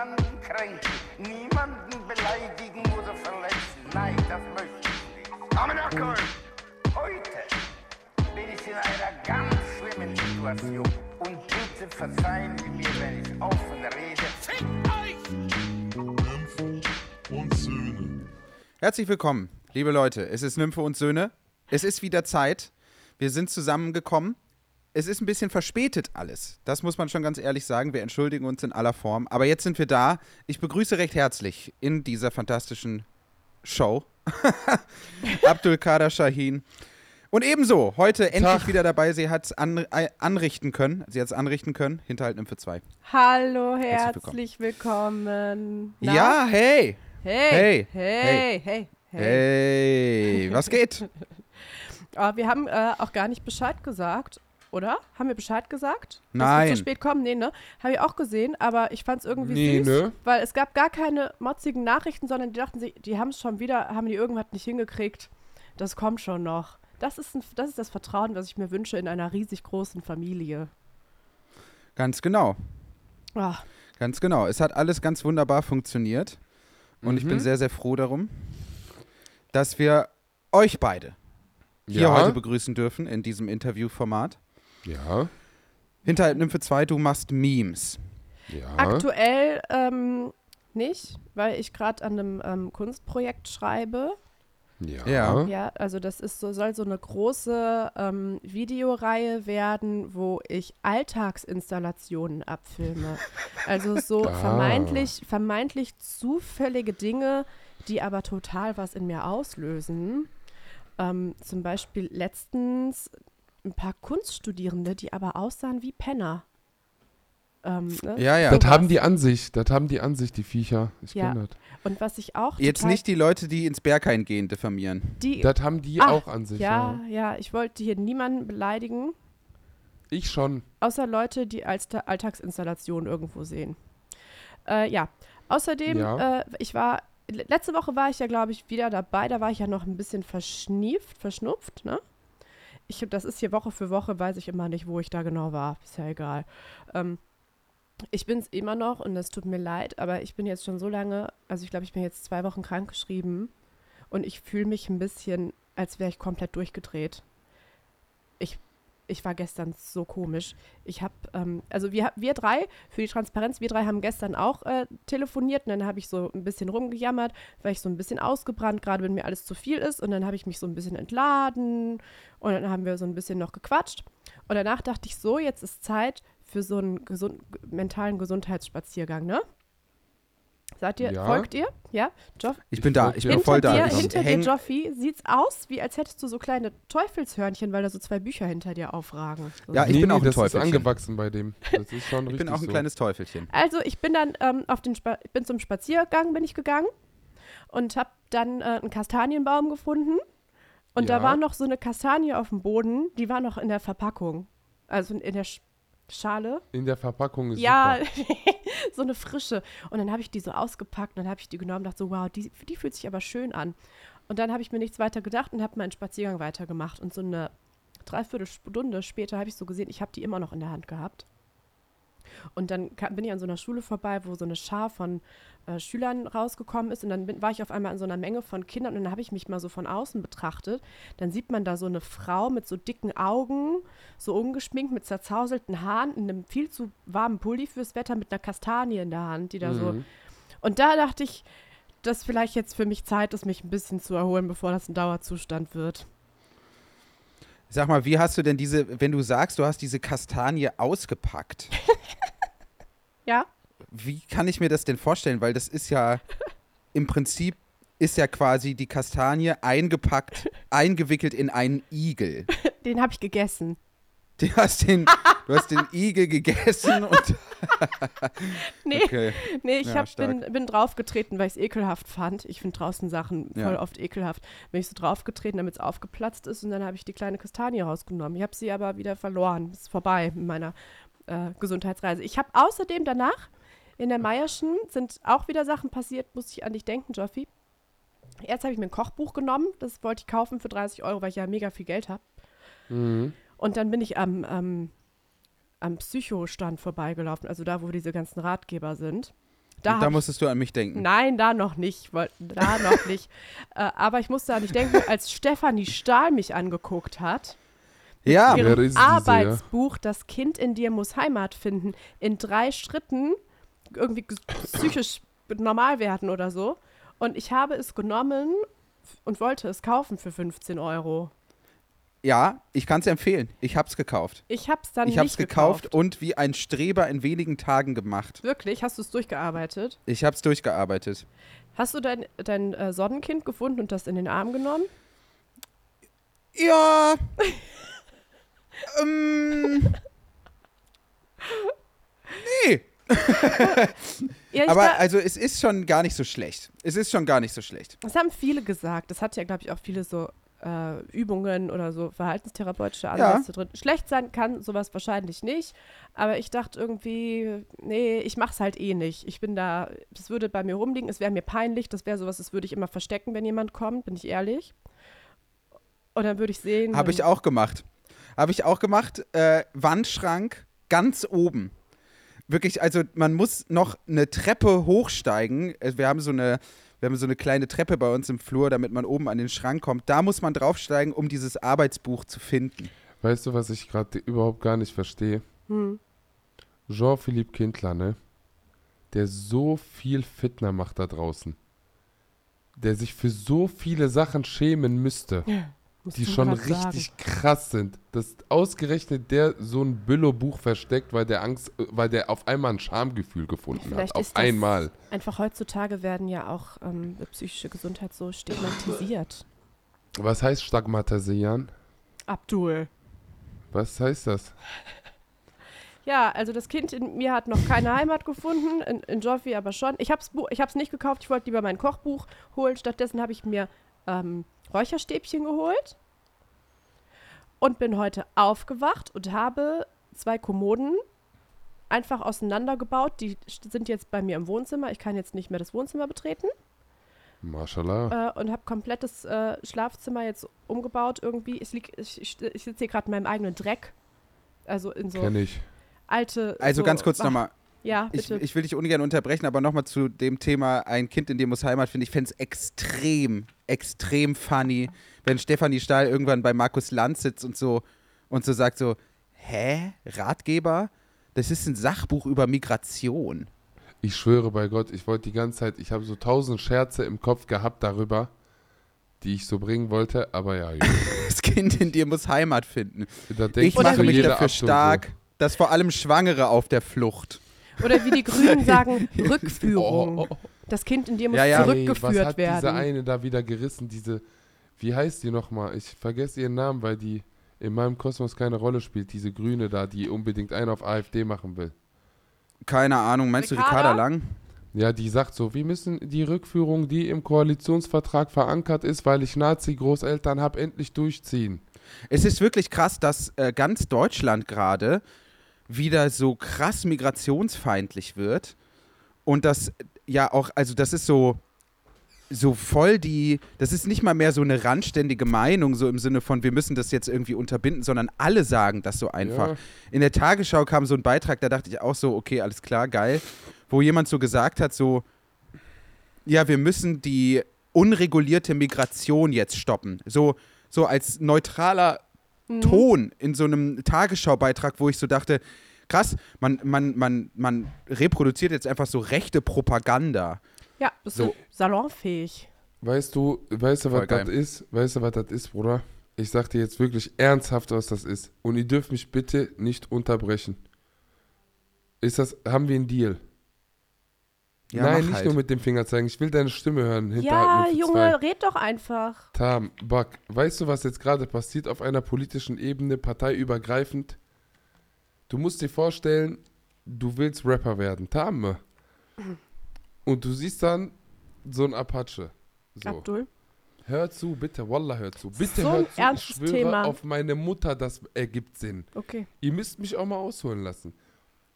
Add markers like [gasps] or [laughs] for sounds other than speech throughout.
niemanden kränken, niemanden beleidigen oder verletzen. Nein, das möchte ich nicht. Aber Nackel, heute bin ich in einer ganz schlimmen Situation. Und bitte verzeihen Sie mir, wenn ich offen rede. Fick euch! Nymphe und Söhne. Herzlich willkommen, liebe Leute. Es ist Nymphe und Söhne. Es ist wieder Zeit. Wir sind zusammengekommen. Es ist ein bisschen verspätet alles. Das muss man schon ganz ehrlich sagen. Wir entschuldigen uns in aller Form. Aber jetzt sind wir da. Ich begrüße recht herzlich in dieser fantastischen Show [laughs] Abdul Kader Shahin. Und ebenso, heute endlich Tag. wieder dabei. Sie hat es an, äh, anrichten können. Sie hat es anrichten können. Hinterhalt Nymphe 2. Hallo, Herzlich herzlich willkommen. Na? Ja, hey. Hey. Hey. Hey. Hey. Hey. Hey, was geht? Aber [laughs] wir haben äh, auch gar nicht Bescheid gesagt, oder? Haben wir Bescheid gesagt? Dass Nein. wir zu spät kommen? Nee, ne? Habe ich auch gesehen, aber ich fand es irgendwie Nee, süß, ne? weil es gab gar keine motzigen Nachrichten, sondern die dachten sich, die haben es schon wieder, haben die irgendwas nicht hingekriegt. Das kommt schon noch. Das ist, ein, das ist das Vertrauen, was ich mir wünsche in einer riesig großen Familie. Ganz genau. Ah, Ganz genau. Es hat alles ganz wunderbar funktioniert. Und ich bin Mhm. sehr, sehr froh darum, dass wir euch beide hier ja, heute begrüßen dürfen in diesem Interviewformat. Ja, Hinterhalb Nymphe 2, du machst Memes. ja. Aktuell ähm, nicht, weil ich gerade an einem ähm, Kunstprojekt schreibe. Ja. Ja. Ja, also das ist so, soll so eine große ähm, Videoreihe werden, wo ich Alltagsinstallationen abfilme. Also so [laughs] Ah. vermeintlich, vermeintlich zufällige Dinge, die aber total was in mir auslösen. Ähm, zum Beispiel letztens ein paar Kunststudierende, die aber aussahen wie Penner. Ähm, ne? Ja, ja. Das haben die an sich, das haben die an sich, die Viecher. Ich Ja. kenn das. Und was ich auch Jetzt nicht die Leute, die ins Berghain gehen, diffamieren. die Das haben die Ah, auch an sich. Ja, ja, ich wollte hier niemanden beleidigen, Ich schon. außer Leute, die als der Alltagsinstallation irgendwo sehen. Äh, ja, außerdem, Ja. Äh, ich war, le- letzte Woche war ich ja, glaube ich, wieder dabei, da war ich ja noch ein bisschen verschnieft, verschnupft, ne? Ich, das ist hier Woche für Woche, weiß ich immer nicht, wo ich da genau war, ist ja egal. Ähm, ich bin es immer noch und es tut mir leid, aber ich bin jetzt schon so lange, also ich glaube, ich bin jetzt zwei Wochen krankgeschrieben und ich fühle mich ein bisschen, als wäre ich komplett durchgedreht. Ich, war gestern so komisch. Ich habe, ähm, also wir, wir drei, für die Transparenz, wir drei haben gestern auch äh, telefoniert und dann habe ich so ein bisschen rumgejammert, weil ich so ein bisschen ausgebrannt, gerade wenn mir alles zu viel ist und dann habe ich mich so ein bisschen entladen und dann haben wir so ein bisschen noch gequatscht und danach dachte ich so, jetzt ist Zeit für so einen gesund, mentalen Gesundheitsspaziergang, ne? Seid ihr, Ja. folgt ihr? Ja? Joff, Ich bin da, ich bin voll da. dir, hinter dir, Joffi, sieht's aus, wie als hättest du so kleine Teufelshörnchen, weil da so zwei Bücher hinter dir aufragen. So. Ja, ich bin auch ein das ist Teufelchen. angewachsen bei dem. Das ist schon [laughs] ich bin auch ein so. kleines Teufelchen. Also ich bin dann ähm, auf den Spa ich bin zum Spaziergang bin ich gegangen und habe dann äh, einen Kastanienbaum gefunden und da Ja. war noch so eine Kastanie auf dem Boden, die war noch in der Verpackung, also in der Sch Schale. In der Verpackung ist Ja, [laughs] so eine frische. Und dann habe ich die so ausgepackt und dann habe ich die genommen und dachte so, wow, die, die fühlt sich aber schön an. Und dann habe ich mir nichts weiter gedacht und habe meinen Spaziergang weitergemacht. Und so eine Dreiviertelstunde später habe ich so gesehen, ich habe die immer noch in der Hand gehabt. Und dann kam, bin ich an so einer Schule vorbei, wo so eine Schar von äh, Schülern rausgekommen ist. Und dann bin, war ich auf einmal an so einer Menge von Kindern und dann habe ich mich mal so von außen betrachtet. Dann sieht man da so eine Frau mit so dicken Augen, so ungeschminkt, mit zerzauselten Haaren, in einem viel zu warmen Pulli fürs Wetter, mit einer Kastanie in der Hand, die da so. Mhm. Und da dachte ich, dass vielleicht jetzt für mich Zeit ist, mich ein bisschen zu erholen, bevor das ein Dauerzustand wird. Sag mal, wie hast du denn diese, wenn du sagst, du hast diese Kastanie ausgepackt, [laughs] Ja? wie kann ich mir das denn vorstellen? Weil das ist ja [laughs] im Prinzip ist ja quasi die Kastanie eingepackt, [laughs] eingewickelt in einen Igel. Den habe ich gegessen. Du hast den, du hast den Igel gegessen und [laughs] Nee, okay. nee ich Ja, hab, bin, bin draufgetreten, weil ich es ekelhaft fand. Ich finde draußen Sachen Ja. voll oft ekelhaft. Bin ich so draufgetreten, damit es aufgeplatzt ist und dann habe ich die kleine Kastanie rausgenommen. Ich habe sie aber wieder verloren. Ist vorbei mit meiner äh, Gesundheitsreise. Ich habe außerdem danach in der Meierschen sind auch wieder Sachen passiert, musste ich an dich denken, Joffi. Erst habe ich mir ein Kochbuch genommen, das wollte ich kaufen für 30 Euro, weil ich ja mega viel Geld habe. Mhm. Und dann bin ich am, am, am Psychostand vorbeigelaufen, also da, wo diese ganzen Ratgeber sind. Da, da musstest du an mich denken. Nein, da noch nicht. Da noch nicht. [laughs] Äh, aber ich musste an dich denken, als Stefanie Stahl mich angeguckt hat, Ja, ihrem ist diese, ja? Arbeitsbuch Das Kind in dir muss Heimat finden, in drei Schritten irgendwie psychisch normal werden oder so. Und ich habe es genommen und wollte es kaufen für 15 Euro. ja, ich kann es empfehlen. Ich hab's gekauft. Ich habe es dann Ich nicht hab's gekauft und wie ein Streber in wenigen Tagen gemacht. Wirklich? Hast du es durchgearbeitet? Ich hab's durchgearbeitet. Hast du dein, dein äh, Sonnenkind gefunden und das in den Arm genommen? Ja. [laughs] ähm. Nee. [laughs] Ja, Aber da- also es ist schon gar nicht so schlecht. Es ist schon gar nicht so schlecht. Das haben viele gesagt. Das hat ja, glaube ich, auch viele so äh, Übungen oder so verhaltenstherapeutische Ansätze drin. Schlecht sein kann sowas wahrscheinlich nicht. Aber ich dachte irgendwie, nee, ich mache es halt eh nicht. Ich bin da, das würde bei mir rumliegen. Es wäre mir peinlich. Das wäre sowas, das würde ich immer verstecken, wenn jemand kommt, bin ich ehrlich. Und dann würde ich sehen. Habe ich auch gemacht. Habe ich auch gemacht. Äh, Wandschrank ganz oben. Wirklich, also man muss noch eine Treppe hochsteigen. Äh, Wir haben so eine, wir haben so eine kleine Treppe bei uns im Flur, damit man oben an den Schrank kommt. Da muss man draufsteigen, um dieses Arbeitsbuch zu finden. Weißt du, was ich gerade überhaupt gar nicht verstehe? Hm. Jean-Philippe Kindler, ne? Der so viel Fitner macht da draußen. Der sich für so viele Sachen schämen müsste, Musst die schon grad sagen. richtig krass sind. Dass ausgerechnet der so ein Billo-Buch versteckt, weil der Angst, äh, weil der auf einmal ein Schamgefühl gefunden Vielleicht hat. Auf ist das einmal. Einfach heutzutage werden ja auch ähm, psychische Gesundheit so stigmatisiert. Was heißt Stagmatisieren? Abdul. Was heißt das? Ja, also das Kind in mir hat noch keine Heimat gefunden, in, in Joffi aber schon. Ich habe es ich hab's nicht gekauft, ich wollte lieber mein Kochbuch holen. Stattdessen habe ich mir ähm, Räucherstäbchen geholt und bin heute aufgewacht und habe zwei Kommoden einfach auseinandergebaut. Die sind jetzt bei mir im Wohnzimmer. Ich kann jetzt nicht mehr das Wohnzimmer betreten Mashallah. äh, und habe komplettes äh, Schlafzimmer jetzt umgebaut irgendwie. Ich, lieg- ich, ich, ich sitze hier gerade in meinem eigenen Dreck. Also in so Kenn ich. alte. Also so, ganz kurz nochmal. Ja, Ich, bitte. ich will dich ungern unterbrechen, aber nochmal zu dem Thema Ein Kind in dir muss Heimat, finde ich, fände es extrem, extrem funny, wenn Stefanie Stahl irgendwann bei Markus Lanz sitzt und so, und so sagt so, hä, Ratgeber? Das ist ein Sachbuch über Migration. Ich schwöre bei Gott, ich wollte die ganze Zeit, ich habe so tausend Scherze im Kopf gehabt darüber, die ich so bringen wollte, aber ja. [laughs] Das Kind in dir muss Heimat finden. Ich mache so mich dafür stark, dass vor allem Schwangere auf der Flucht. Oder wie die Grünen [laughs] sagen. Rückführung. Oh. Das Kind in dir muss Ja, ja. Zurückgeführt was hat werden. diese eine da wieder gerissen, diese, wie heißt die nochmal? Ich vergesse ihren Namen, weil die in meinem Kosmos keine Rolle spielt, diese Grüne da, die unbedingt einen auf AfD machen will. Keine Ahnung, meinst du Ricarda? Ricarda Lang? Ja, die sagt so, wir müssen die Rückführung, die im Koalitionsvertrag verankert ist, weil ich Nazi-Großeltern habe, endlich durchziehen. Es ist wirklich krass, dass äh, ganz Deutschland gerade wieder so krass migrationsfeindlich wird. Und das ja auch, also das ist so, so voll die, das ist nicht mal mehr so eine randständige Meinung, so im Sinne von, wir müssen das jetzt irgendwie unterbinden, sondern alle sagen das so einfach. Ja. In der Tagesschau kam so ein Beitrag, da dachte ich auch so, okay, alles klar, geil, wo jemand so gesagt hat, so, ja, wir müssen die unregulierte Migration jetzt stoppen. So, so als neutraler Mhm. Ton in so einem Tagesschaubeitrag, wo ich so dachte, krass, man, man, man, man reproduziert jetzt einfach so rechte Propaganda. Ja, bist So. salonfähig. Weißt du, weißt du, was das ist? Weißt du, was das ist, Bruder? Ich sag dir jetzt wirklich ernsthaft, was das ist. Und ihr dürft mich bitte nicht unterbrechen. Ist das, haben wir einen Deal? Ja, Nein, nicht halt. nur mit dem Finger zeigen. Ich will deine Stimme hören. Ja, Junge, zwei. red doch einfach. Tam, Buck, weißt du, was jetzt gerade passiert auf einer politischen Ebene, parteiübergreifend? Du musst dir vorstellen, du willst Rapper werden. Tam. Und du siehst dann so ein Apache. So. Abdul. Hör zu, bitte, Wallah, hör zu. Bitte So ein hör zu, ich schwöre Thema. auf meine Mutter, das ergibt Sinn. Okay. Ihr müsst mich auch mal ausholen lassen.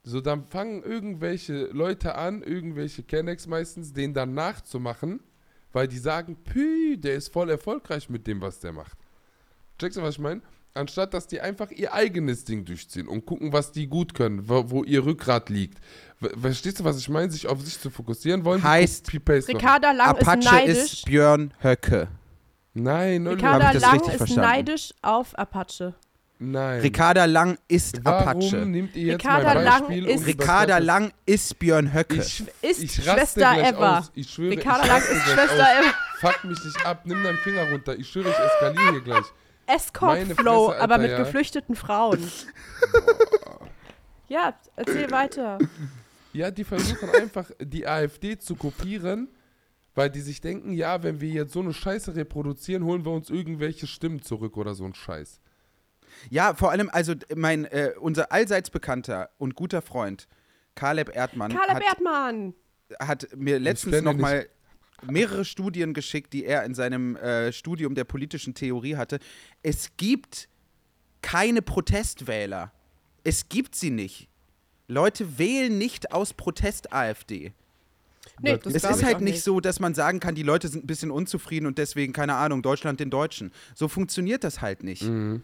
So, dann fangen irgendwelche Leute an, irgendwelche Kennex meistens, den dann nachzumachen, weil die sagen, pü, der ist voll erfolgreich mit dem, was der macht. Checkst du, was ich meine? Anstatt, dass die einfach ihr eigenes Ding durchziehen und gucken, was die gut können, wo, wo ihr Rückgrat liegt, Ver- Verstehst du, was ich meine? Sich auf sich zu fokussieren wollen? Heißt. Ricarda Lang ist Apache neidisch. ist Björn Höcke. Nein. Ricarda Lang ist verstanden? neidisch auf Apache. Nein. Ricarda Lang ist Warum Apache. nimmt ihr jetzt Ricarda mein Lang ist- um Ricarda Lang ist Björn Höcke. Ich, Ist ich Schwester Eva. Aus. Ich schwöre, Ricarda ich Lang ist Schwester aus. Eva. Fuck mich nicht ab, nimm deinen Finger runter. Ich schwöre, ich eskaliere hier gleich. Escort Meine Flow, Fresse, aber Alter, mit ja. geflüchteten Frauen. [laughs] ja, erzähl weiter. Ja, die versuchen einfach, die AfD zu kopieren, weil die sich denken, ja, wenn wir jetzt so eine Scheiße reproduzieren, holen wir uns irgendwelche Stimmen zurück oder so ein Scheiß. Ja, vor allem, also mein, äh, unser allseits bekannter und guter Freund Caleb Erdmann Carla hat, Bertmann. hat mir letztens nochmal mehrere Studien geschickt, die er in seinem äh, Studium der politischen Theorie hatte. Es gibt keine Protestwähler. Es gibt sie nicht. Leute wählen nicht aus Protest AfD. Nee, Das Es ist halt auch nicht so, dass man sagen kann, die Leute sind ein bisschen unzufrieden und deswegen, keine Ahnung, Deutschland den Deutschen. So funktioniert das halt nicht. Mhm.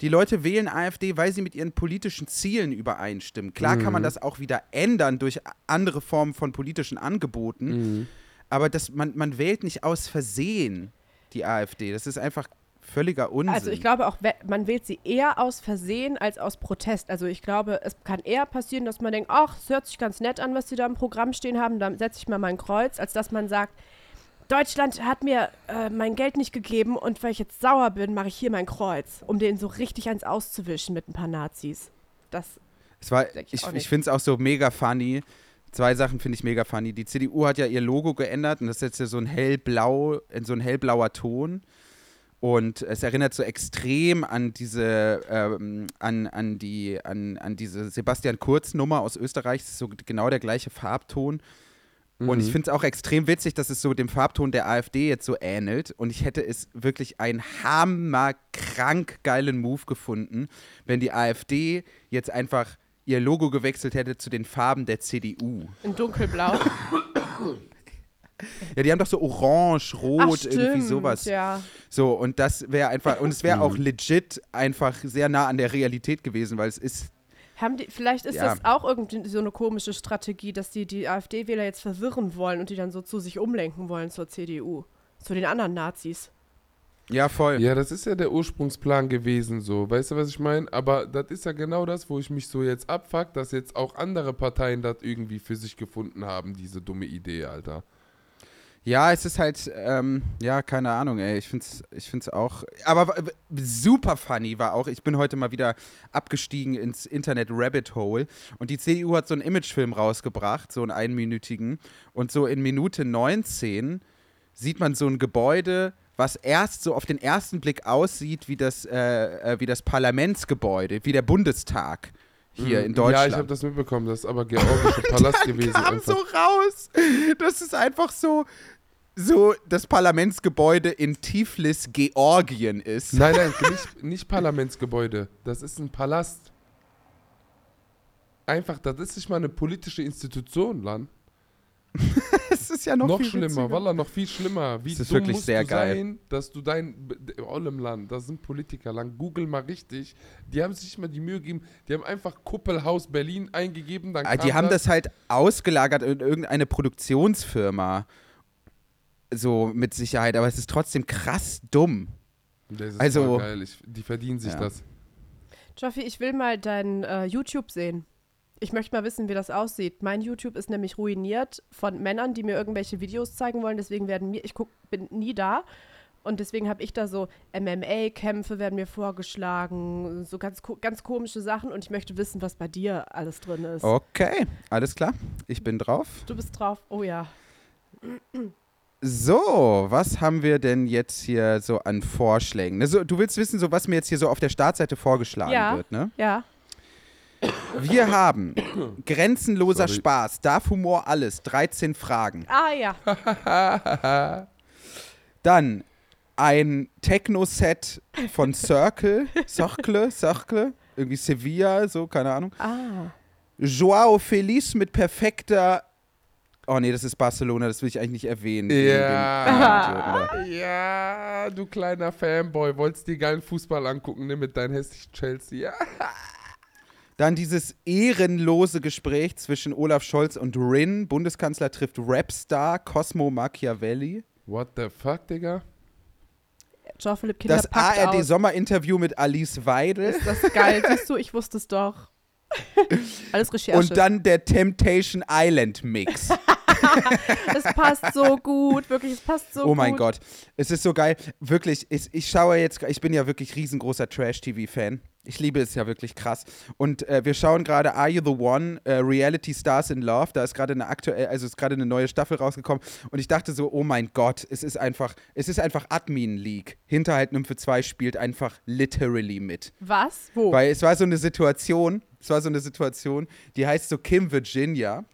Die Leute wählen AfD, weil sie mit ihren politischen Zielen übereinstimmen. Klar kann Mhm. man das auch wieder ändern durch andere Formen von politischen Angeboten, Mhm. aber das, man, man wählt nicht aus Versehen die AfD. Das ist einfach völliger Unsinn. Also ich glaube auch, man wählt sie eher aus Versehen als aus Protest. Also ich glaube, es kann eher passieren, dass man denkt, ach, es hört sich ganz nett an, was sie da im Programm stehen haben, da setze ich mal mein Kreuz, als dass man sagt, Deutschland hat mir äh, mein Geld nicht gegeben und weil ich jetzt sauer bin, mache ich hier mein Kreuz, um den so richtig eins auszuwischen mit ein paar Nazis. Das, Es war, ich ich ich finde es auch so mega funny. Zwei Sachen finde ich mega funny. Die CDU hat ja ihr Logo geändert und das ist jetzt ja so ein hellblau, in so ein hellblauer Ton. Und es erinnert so extrem an diese, ähm, an, an die, an, an diese Sebastian Kurz-Nummer aus Österreich. Es ist so genau der gleiche Farbton. Und Mhm. ich finde es auch extrem witzig, dass es so dem Farbton der AfD jetzt so ähnelt. Und ich hätte es wirklich einen hammerkrank geilen Move gefunden, wenn die AfD jetzt einfach ihr Logo gewechselt hätte zu den Farben der CDU. in dunkelblau. [laughs] Ja, die haben doch so orange, Ach, rot, stimmt, irgendwie sowas. Ja. So, und das wäre einfach, und es wäre Mhm. auch legit einfach sehr nah an der Realität gewesen, weil es ist, Haben die, vielleicht ist Ja. das auch irgendwie so eine komische Strategie, dass die die AfD-Wähler jetzt verwirren wollen und die dann so zu sich umlenken wollen zur CDU, zu den anderen Nazis. ja voll. Ja, das ist ja der Ursprungsplan gewesen, so. Weißt du, was ich meine? Aber das ist ja genau das, wo ich mich so jetzt abfuck, dass jetzt auch andere Parteien das irgendwie für sich gefunden haben, diese dumme Idee, Alter. Ja, es ist halt, ähm, ja, keine Ahnung, ey. Ich find's, ich find's auch. Aber super funny war auch, ich bin heute mal wieder abgestiegen ins Internet Rabbit Hole und die CDU hat so einen Imagefilm rausgebracht, so einen einminütigen. Und so in Minute 19 sieht man so ein Gebäude, was erst so auf den ersten Blick aussieht wie das, äh, äh, wie das Parlamentsgebäude, wie der Bundestag hier Mhm. in Deutschland. Ja, ich habe das mitbekommen, das ist aber georgische [laughs] Palast gewesen. kam Einfach. so raus. Das ist einfach so, so das Parlamentsgebäude in Tiflis, Georgien ist. Nein, nein, nicht, nicht Parlamentsgebäude. Das ist ein Palast. Einfach, das ist nicht mal eine politische Institution, Lan. [laughs] Das ist ja noch, Noch, viel schlimmer. Wallah, noch viel schlimmer. Wie Das ist wirklich musst sehr du geil. sein, dass du dein Ollem Land, das sind Politiker lang, google mal richtig. Die haben sich nicht mal die Mühe gegeben, die haben einfach Kuppelhaus Berlin eingegeben, dann Ah, Die haben das halt ausgelagert in irgendeine Produktionsfirma. So mit Sicherheit, aber es ist trotzdem krass dumm. Das ist also- geil, ich, die verdienen sich Ja. das. Joffi, ich will mal dein äh, YouTube sehen. Ich möchte mal wissen, wie das aussieht. Mein YouTube ist nämlich ruiniert von Männern, die mir irgendwelche Videos zeigen wollen. Deswegen werden mir, ich guck, bin nie da. Und deswegen habe ich da so MMA-Kämpfe werden mir vorgeschlagen, so ganz, ganz komische Sachen. Und ich möchte wissen, was bei dir alles drin ist. Okay, alles klar. Ich bin drauf. Du bist drauf. Oh ja. So, was haben wir denn jetzt hier so an Vorschlägen? Also, du willst wissen, so was mir jetzt hier so auf der Startseite vorgeschlagen Ja. wird, ne? Ja. Wir haben [coughs] grenzenloser Sorry. Spaß, darf Humor alles, 13 Fragen. Ah ja. [laughs] Dann ein Techno-Set von Circle, [laughs] Circle, Circle, irgendwie Sevilla, so, keine Ahnung. Ah. Joao Feliz mit perfekter. Oh nee, das ist Barcelona, das will ich eigentlich nicht erwähnen. Ja. [laughs] ja, du kleiner Fanboy, wolltest dir geilen Fußball angucken, ne, mit deinem hässlichen Chelsea. Ja. Dann dieses ehrenlose Gespräch zwischen Olaf Scholz und Rin. Bundeskanzler trifft Rapstar Cosmo Machiavelli. What the fuck, Digga? Jean-Philipp Kinder Das. ARD-Sommerinterview mit Alice Weidel. Ist das geil? Siehst du, ich wusste es doch. [laughs] Alles Recherche. Und dann der Temptation Island Mix. [laughs] [laughs] es passt so gut, wirklich, es passt so gut. oh mein Gott. Es ist so geil. Wirklich, ich, ich schaue jetzt, ich bin ja wirklich riesengroßer Trash-TV-Fan. Ich liebe es ja wirklich krass. Und äh, wir schauen gerade Are You the One? Äh, Reality Stars in Love. Da ist gerade eine aktuell, also ist gerade eine neue Staffel rausgekommen. Und ich dachte so, oh mein Gott, es ist einfach, es ist einfach Admin League. Hinterhalt Nymphe 2 spielt einfach literally mit. Was? Wo? Weil es war so eine Situation, es war so eine Situation, die heißt so Kim Virginia.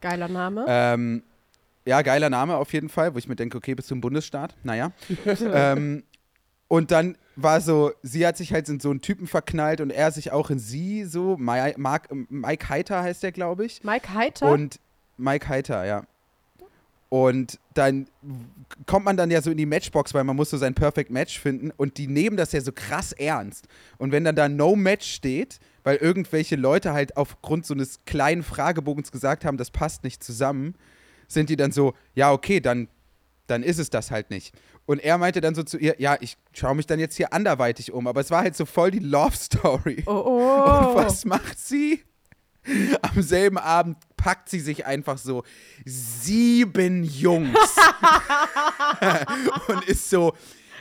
Geiler Name. Ähm, ja, geiler Name auf jeden Fall, wo ich mir denke, okay, bist du ein Bundesstaat? Naja. [laughs] ähm, und dann war so, sie hat sich halt in so einen Typen verknallt und er sich auch in sie so. Mai- Mark, Mike Heiter heißt der, glaube ich. Mike Heiter? Und Mike Heiter, ja. Und dann kommt man dann ja so in die Matchbox, weil man muss so sein Perfect Match finden und die nehmen das ja so krass ernst. Und wenn dann da No Match steht, weil irgendwelche Leute halt aufgrund so eines kleinen Fragebogens gesagt haben, das passt nicht zusammen, sind die dann so, ja, okay, dann, dann ist es das halt nicht. Und er meinte dann so zu ihr, ja, ich schaue mich dann jetzt hier anderweitig um. Aber es war halt so voll die Love Story. oh, oh. Und was macht sie? Am selben Abend packt sie sich einfach so sieben Jungs [laughs] [laughs] und ist so,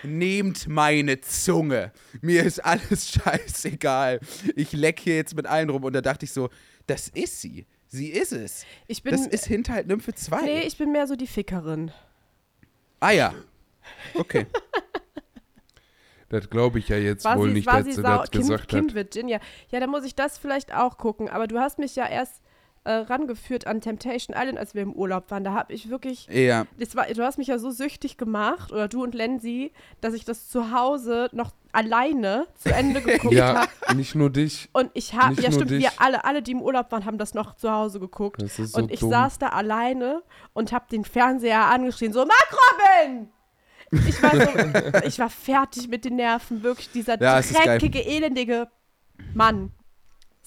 nehmt meine Zunge. Mir ist alles [laughs] scheißegal. Ich leck hier jetzt mit allen rum. Und da dachte ich so, das ist sie. Sie ist es. Ich bin, Das ist Hinterhalt Nymphe 2. nee, ich bin mehr so die Fickerin. ah ja. Okay. [laughs] Das glaube ich ja jetzt War wohl sie, nicht, dass sie das Kim, gesagt Kim hat. Virginia. Ja, dann muss ich das vielleicht auch gucken. Aber du hast mich ja erst äh, rangeführt an Temptation Island, als wir im Urlaub waren. Da habe ich wirklich Ja. das war, du hast mich ja so süchtig gemacht, oder du und Lenzi, dass ich das zu Hause noch alleine zu Ende [laughs] geguckt Ja, habe. nicht nur dich. Und ich habe, ja stimmt, dich. wir alle, alle, die im Urlaub waren, haben das noch zu Hause geguckt. Das ist so und ich dumm. saß da alleine und habe den Fernseher angeschrien, so, Mark Robin! Ich war, so, [laughs] ich war fertig mit den Nerven, wirklich dieser Ja, dreckige, elendige Mann.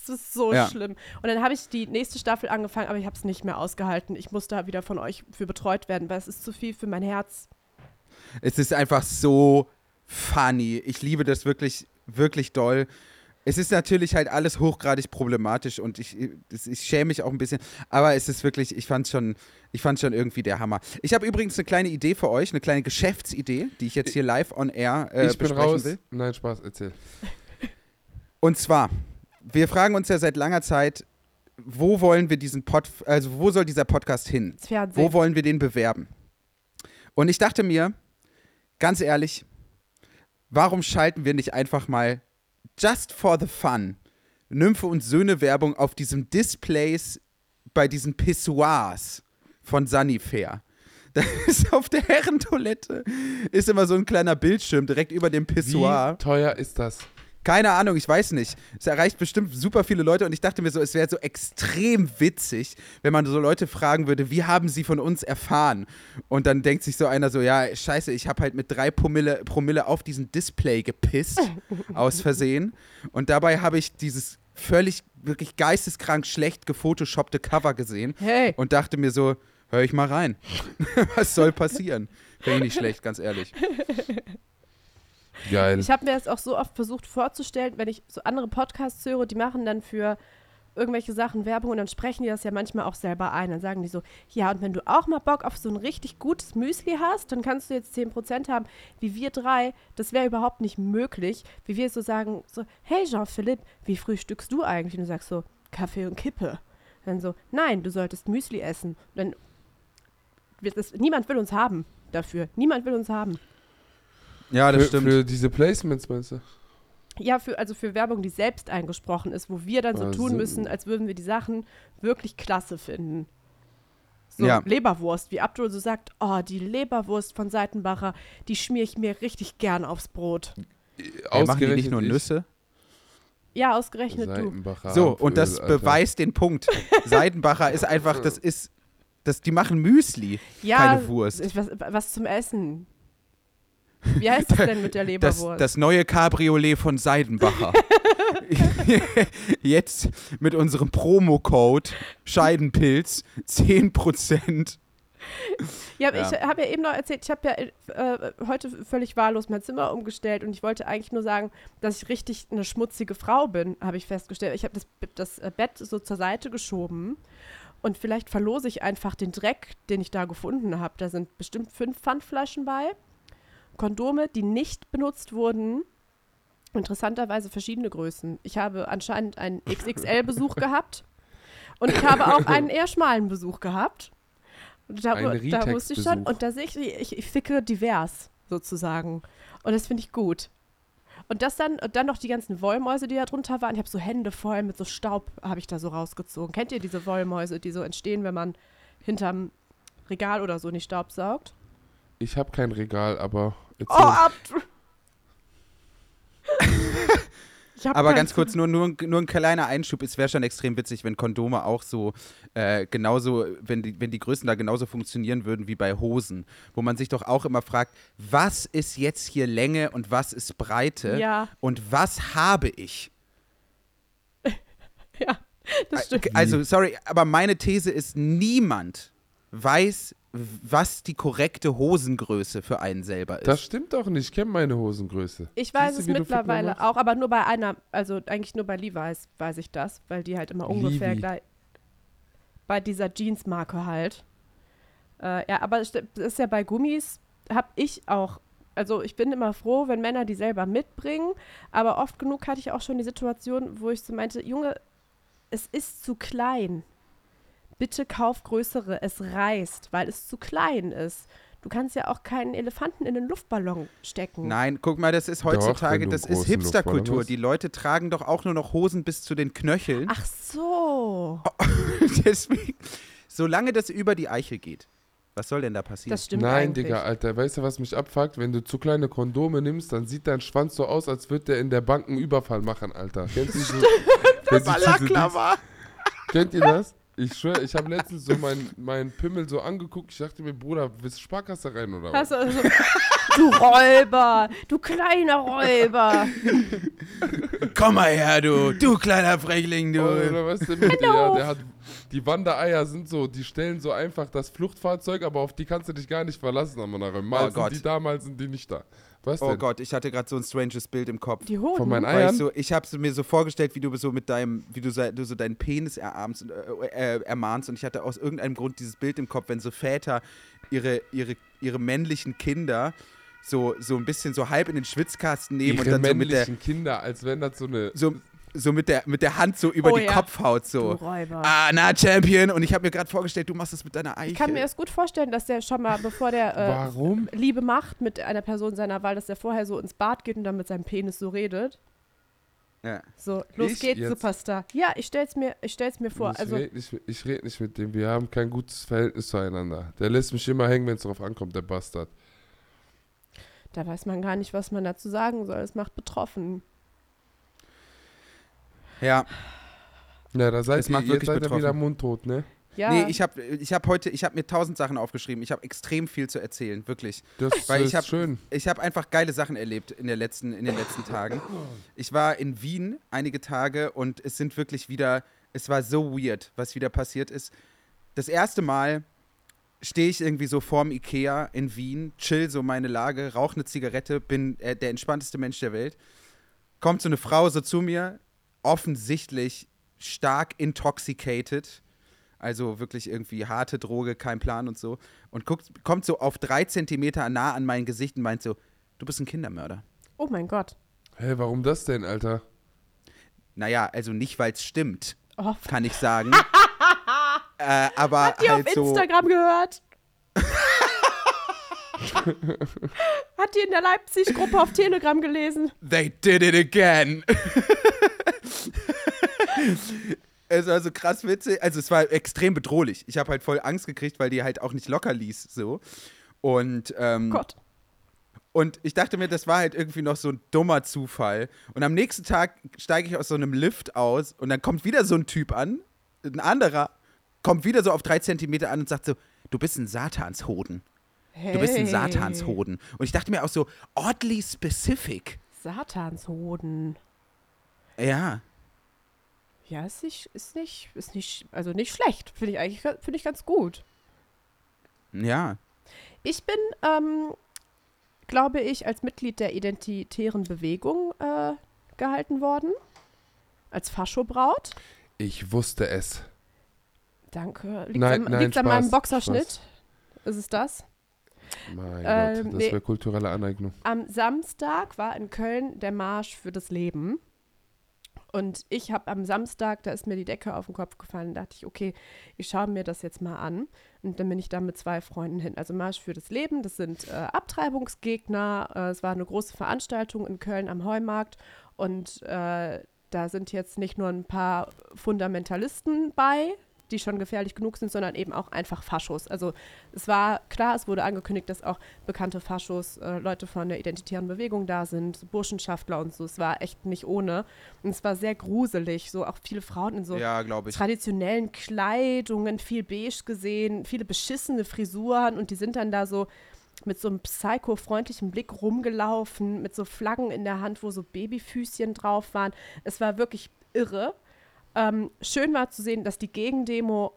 Es ist so Ja. schlimm. Und dann habe ich die nächste Staffel angefangen, aber ich habe es nicht mehr ausgehalten. Ich musste da wieder von euch für betreut werden, weil es ist zu viel für mein Herz. Es ist einfach so funny. Ich liebe das wirklich, wirklich doll. Es ist natürlich halt alles hochgradig problematisch und ich, das- ich schäme mich auch ein bisschen, aber es ist wirklich, ich fand schon, ich fand schon irgendwie der Hammer. Ich habe übrigens eine kleine Idee für euch, eine kleine Geschäftsidee, die ich jetzt hier live on air äh, ich bin besprechen raus. will. Nein, Spaß, erzähl. Und zwar, wir fragen uns ja seit langer Zeit, wo wollen wir diesen Pod, also wo soll dieser Podcast hin? Wo wollen wir den bewerben? Und ich dachte mir, ganz ehrlich, warum schalten wir nicht einfach mal just for the fun Nymphe und Söhne Werbung auf diesen Displays bei diesen Pissoirs von Sunnyfair? [laughs] Da ist auf der Herrentoilette ist immer so ein kleiner Bildschirm direkt über dem Pissoir. Wie teuer ist das? Keine Ahnung, ich weiß nicht. Es erreicht bestimmt super viele Leute und ich dachte mir so, es wäre so extrem witzig, wenn man so Leute fragen würde, wie haben sie von uns erfahren? Und dann denkt sich so einer so, ja, scheiße, ich habe halt mit drei Promille, Promille auf diesen Display gepisst, [laughs] aus Versehen. Und dabei habe ich dieses völlig, wirklich geisteskrank schlecht gefotoshoppte Cover gesehen Hey. und dachte mir so, hör ich mal rein. [laughs] Was soll passieren? Finde ich nicht schlecht, ganz ehrlich. [laughs] Geil. Ich habe mir das auch so oft versucht vorzustellen, wenn ich so andere Podcasts höre, die machen dann für irgendwelche Sachen Werbung und dann sprechen die das ja manchmal auch selber ein. Dann sagen die so, ja, und wenn du auch mal Bock auf so ein richtig gutes Müsli hast, dann kannst du jetzt 10% haben. Wie wir drei, das wäre überhaupt nicht möglich. Wie wir so sagen, so, hey Jean-Philipp, wie frühstückst du eigentlich? Und du sagst so, Kaffee und Kippe. Dann so, nein, du solltest Müsli essen. Dann, wird das, niemand will uns haben dafür. Niemand will uns haben. Ja, das für, stimmt. für diese Placements, meinst du? Ja, für, also für Werbung, die selbst eingesprochen ist, wo wir dann so Ah, tun müssen, als würden wir die Sachen wirklich klasse finden. So, Ja. Leberwurst, wie Abdul so sagt, oh, die Leberwurst von Seitenbacher, die schmier ich mir richtig gern aufs Brot. Ja, machen die nicht nur ich. Nüsse? Ja, ausgerechnet du. Seitenbacher So, und das Alter. beweist den Punkt. Seidenbacher ist einfach, das ist, das, die machen Müsli, Ja, keine Wurst. Was, was zum Essen. Wie heißt das denn mit der Das, Leberwurst? das neue Cabriolet von Seidenbacher. [laughs] jetzt mit unserem Promo-Code Scheidenpilz 10%. Ja, Ja. ich habe ja eben noch erzählt, ich habe ja äh, heute völlig wahllos mein Zimmer umgestellt und ich wollte eigentlich nur sagen, dass ich richtig eine schmutzige Frau bin, habe ich festgestellt. Ich habe das, das äh, Bett so zur Seite geschoben und vielleicht verlose ich einfach den Dreck, den ich da gefunden habe. Da sind bestimmt fünf Pfandflaschen bei, Kondome, die nicht benutzt wurden. Interessanterweise verschiedene Größen. Ich habe anscheinend einen [laughs] XXL-Besuch gehabt und ich habe auch einen eher schmalen Besuch gehabt. Und da, da wusste ich schon, und da sehe ich, ich, ich ficke divers sozusagen. Und das finde ich gut. Und das dann, und dann noch die ganzen Wollmäuse, die da drunter waren. Ich habe so Hände voll mit so Staub, habe ich da so rausgezogen. Kennt ihr diese Wollmäuse, die so entstehen, wenn man hinterm Regal oder so nicht Staub saugt? Ich habe kein Regal, aber erzähl. Oh, ab! [laughs] Aber ganz kurz, nur, nur, nur ein kleiner Einschub. Es wäre schon extrem witzig, wenn Kondome auch so äh, genauso, wenn die, wenn die Größen da genauso funktionieren würden wie bei Hosen. Wo man sich doch auch immer fragt, was ist jetzt hier Länge und was ist Breite? Ja, Und was habe ich? [laughs] ja, das stimmt. Also, sorry, aber meine These ist, niemand weiß, was die korrekte Hosengröße für einen selber ist. Das stimmt doch nicht. Ich kenne meine Hosengröße. Ich weiß Siehst du, es du mittlerweile auch, aber nur bei einer, also eigentlich nur bei Levi's weiß ich das, weil die halt immer ungefähr Levi. gleich bei dieser Jeans-Marke halt. Äh, ja, aber es ist ja bei Gummis, habe ich auch, also ich bin immer froh, wenn Männer die selber mitbringen, aber oft genug hatte ich auch schon die Situation, wo ich so meinte, Junge, es ist zu klein. Bitte kauf größere, es reißt, weil es zu klein ist. Du kannst ja auch keinen Elefanten in den Luftballon stecken. Nein, guck mal, das ist Doch, heutzutage, du das ist Hipsterkultur. Die Leute tragen doch auch nur noch Hosen bis zu den Knöcheln. Ach so. [laughs] Deswegen, solange das über die Eichel geht. Was soll denn da passieren? Das stimmt Nein, eigentlich. Digga, Alter, weißt du, was mich abfuckt? Wenn du zu kleine Kondome nimmst, dann sieht dein Schwanz so aus, als würde der in der Bank einen Überfall machen, Alter. Kennt ihr, so, das Kennt ihr das? Ich schwöre, ich habe letztens so meinen mein Pimmel so angeguckt. Ich dachte mir, Bruder, willst du Sparkasse rein oder was? Also, du Räuber, du kleiner Räuber. Komm mal her, du, du kleiner Frechling, du. Oder was denn mit dir? Ja, der hat, die Wandereier sind so, die stellen so einfach das Fluchtfahrzeug, aber auf die kannst du dich gar nicht verlassen, Amanare. Mal Oh sind Gott. die da, mal sind die nicht da. Was Oh denn? Gott, ich hatte gerade so ein stranges Bild im Kopf. Die Hoden. Von meinen Weil Eiern? ich so, ich habe mir so vorgestellt, wie du so mit deinem, wie du, so- du so deinen Penis erarmst und, äh, äh, ermahnst und ich hatte aus irgendeinem Grund dieses Bild im Kopf, wenn so Väter ihre, ihre, ihre männlichen Kinder so, so ein bisschen so halb in den Schwitzkasten nehmen Ihre und dann so mit der, männlichen Kinder, als wenn das so eine... so, so mit der, mit der Hand so über Oh die ja. Kopfhaut du so. Räuber. Ah, na, Champion. Und ich habe mir gerade vorgestellt, du machst das mit deiner Eichel. Ich kann mir das gut vorstellen, dass der schon mal, bevor der äh, Warum? Liebe macht mit einer Person seiner Wahl, dass der vorher so ins Bad geht und dann mit seinem Penis so redet. ja. So, los Ich geht's, jetzt? Superstar. Ja, ich stell's mir, ich stell's mir vor. ich Also, rede nicht, mit- ich red nicht mit dem, wir haben kein gutes Verhältnis zueinander. Der lässt mich immer hängen, wenn es drauf ankommt, der Bastard. da weiß man gar nicht, was man dazu sagen soll. Es macht betroffen. Ja. Na, da seid Das ihr, macht jetzt wirklich seid ihr betroffen. wieder mundtot, ne? Ja, Nee, ich habe ich hab heute, ich habe mir tausend Sachen aufgeschrieben. Ich habe extrem viel zu erzählen, wirklich. Das Weil ist ich hab- schön. Ich habe einfach geile Sachen erlebt in, der letzten, in den letzten Tagen. Ich war in Wien einige Tage und es sind wirklich wieder, es war so weird, was wieder passiert ist. Das erste Mal stehe ich irgendwie so vorm Ikea in Wien, chill so meine Lage, rauche eine Zigarette, bin äh, der entspannteste Mensch der Welt. Kommt so eine Frau so zu mir, offensichtlich stark intoxicated, also wirklich irgendwie harte Droge, kein Plan und so, und guckt, kommt so auf drei Zentimeter nah an mein Gesicht und meint so, du bist ein Kindermörder. oh mein Gott. Hä, warum das denn, Alter? Naja, also nicht, weil es stimmt, Oh, kann ich sagen. [laughs] äh, aber Habt ihr halt auf so, Instagram gehört? [laughs] Hat die in der Leipzig-Gruppe auf Telegram gelesen? They did it again. [laughs] es war so krass witzig. Also es war extrem bedrohlich. Ich habe halt voll Angst gekriegt, weil die halt auch nicht locker ließ. So. Und, ähm, Gott. und ich dachte mir, das war halt irgendwie noch so ein dummer Zufall. Und am nächsten Tag steige ich aus so einem Lift aus und dann kommt wieder so ein Typ an, ein anderer, kommt wieder so auf drei Zentimeter an und sagt so, du bist ein Satanshoden. Hey. Du bist ein Satanshoden. Und ich dachte mir auch so, oddly specific. Satanshoden. Ja, Ja, ist nicht, ist nicht, ist nicht, also nicht schlecht. Finde ich eigentlich, finde ich ganz gut. ja. Ich bin, ähm, glaube ich, als Mitglied der identitären Bewegung äh, gehalten worden. Als Faschobraut. Ich wusste es. Danke. Liegt Nein, an, nein, liegt's an meinem Spaß, Boxerschnitt? Ist es das? Mein Ähm, Gott, das nee. wäre kulturelle Aneignung. Am Samstag war in Köln der Marsch für das Leben. Und ich habe am Samstag, da ist mir die Decke auf den Kopf gefallen, dachte ich, okay, ich schaue mir das jetzt mal an. Und dann bin ich da mit zwei Freunden hin. Also Marsch für das Leben, das sind äh, Abtreibungsgegner. Äh, es war eine große Veranstaltung in Köln am Heumarkt. Und äh, da sind jetzt nicht nur ein paar Fundamentalisten bei, die schon gefährlich genug sind, sondern eben auch einfach Faschos. Also es war klar, es wurde angekündigt, dass auch bekannte Faschos, äh, Leute von der identitären Bewegung da sind, Burschenschaftler und so. Es war echt nicht ohne. Und es war sehr gruselig. So auch viele Frauen in so Ja, traditionellen Kleidungen, viel beige gesehen, viele beschissene Frisuren und die sind dann da so mit so einem psycho-freundlichen Blick rumgelaufen, mit so Flaggen in der Hand, wo so Babyfüßchen drauf waren. Es war wirklich irre. Ähm, schön war zu sehen, dass die Gegendemo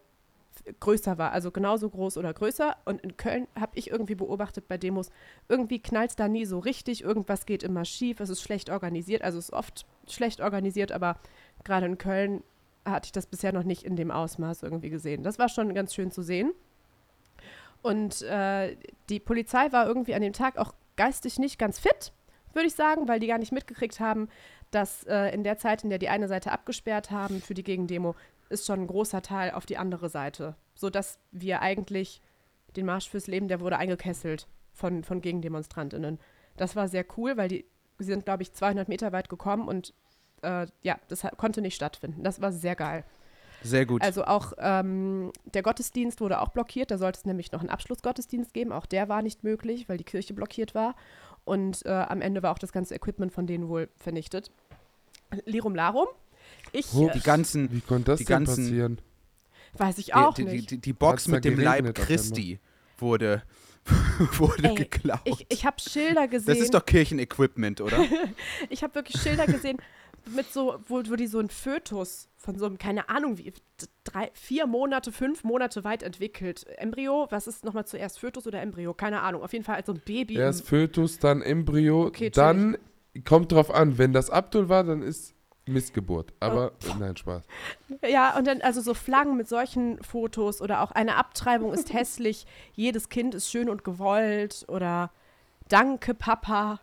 größer war, also genauso groß oder größer. Und in Köln habe ich irgendwie beobachtet bei Demos, irgendwie knallt es da nie so richtig, irgendwas geht immer schief, es ist schlecht organisiert, also es ist oft schlecht organisiert, aber gerade in Köln hatte ich das bisher noch nicht in dem Ausmaß irgendwie gesehen. Das war schon ganz schön zu sehen. Und äh, die Polizei war irgendwie an dem Tag auch geistig nicht ganz fit, würde ich sagen, weil die gar nicht mitgekriegt haben, dass äh, in der Zeit, in der die eine Seite abgesperrt haben für die Gegendemo, ist schon ein großer Teil auf die andere Seite. Sodass wir eigentlich den Marsch fürs Leben, der wurde eingekesselt von, von GegendemonstrantInnen. Das war sehr cool, weil die sie sind, glaube ich, 200 Meter weit gekommen und äh, ja, das konnte nicht stattfinden. Das war sehr geil. Sehr gut. Also auch ähm, der Gottesdienst wurde auch blockiert. Da sollte es nämlich noch einen Abschlussgottesdienst geben. Auch der war nicht möglich, weil die Kirche blockiert war. Und äh, am Ende war auch das ganze Equipment von denen wohl vernichtet. Lirum Larum. Ich Hups. die ganzen, Wie konnte das die denn ganzen- passieren? weiß ich auch die, die, nicht. die, die Box Hat's da mit dem Leib Christi wurde, [laughs] wurde Ey, geklaut. ich ich habe Schilder gesehen. das ist doch Kirchenequipment, oder? [laughs] Ich habe wirklich Schilder gesehen mit so, wo, wo die so ein Fötus von so einem, keine Ahnung, wie, drei, vier Monate, fünf Monate weit entwickelt. Embryo, was ist nochmal zuerst, Fötus oder Embryo? Keine Ahnung. Auf jeden Fall als so ein Baby. Erst Fötus, dann Embryo, Okay, dann kommt drauf an, wenn das Abdul war, dann ist Missgeburt. Aber Oh. nein, Spaß. Ja, und dann also so Flaggen mit solchen Fotos oder auch eine Abtreibung ist [laughs] hässlich, jedes Kind ist schön und gewollt oder Danke, Papa.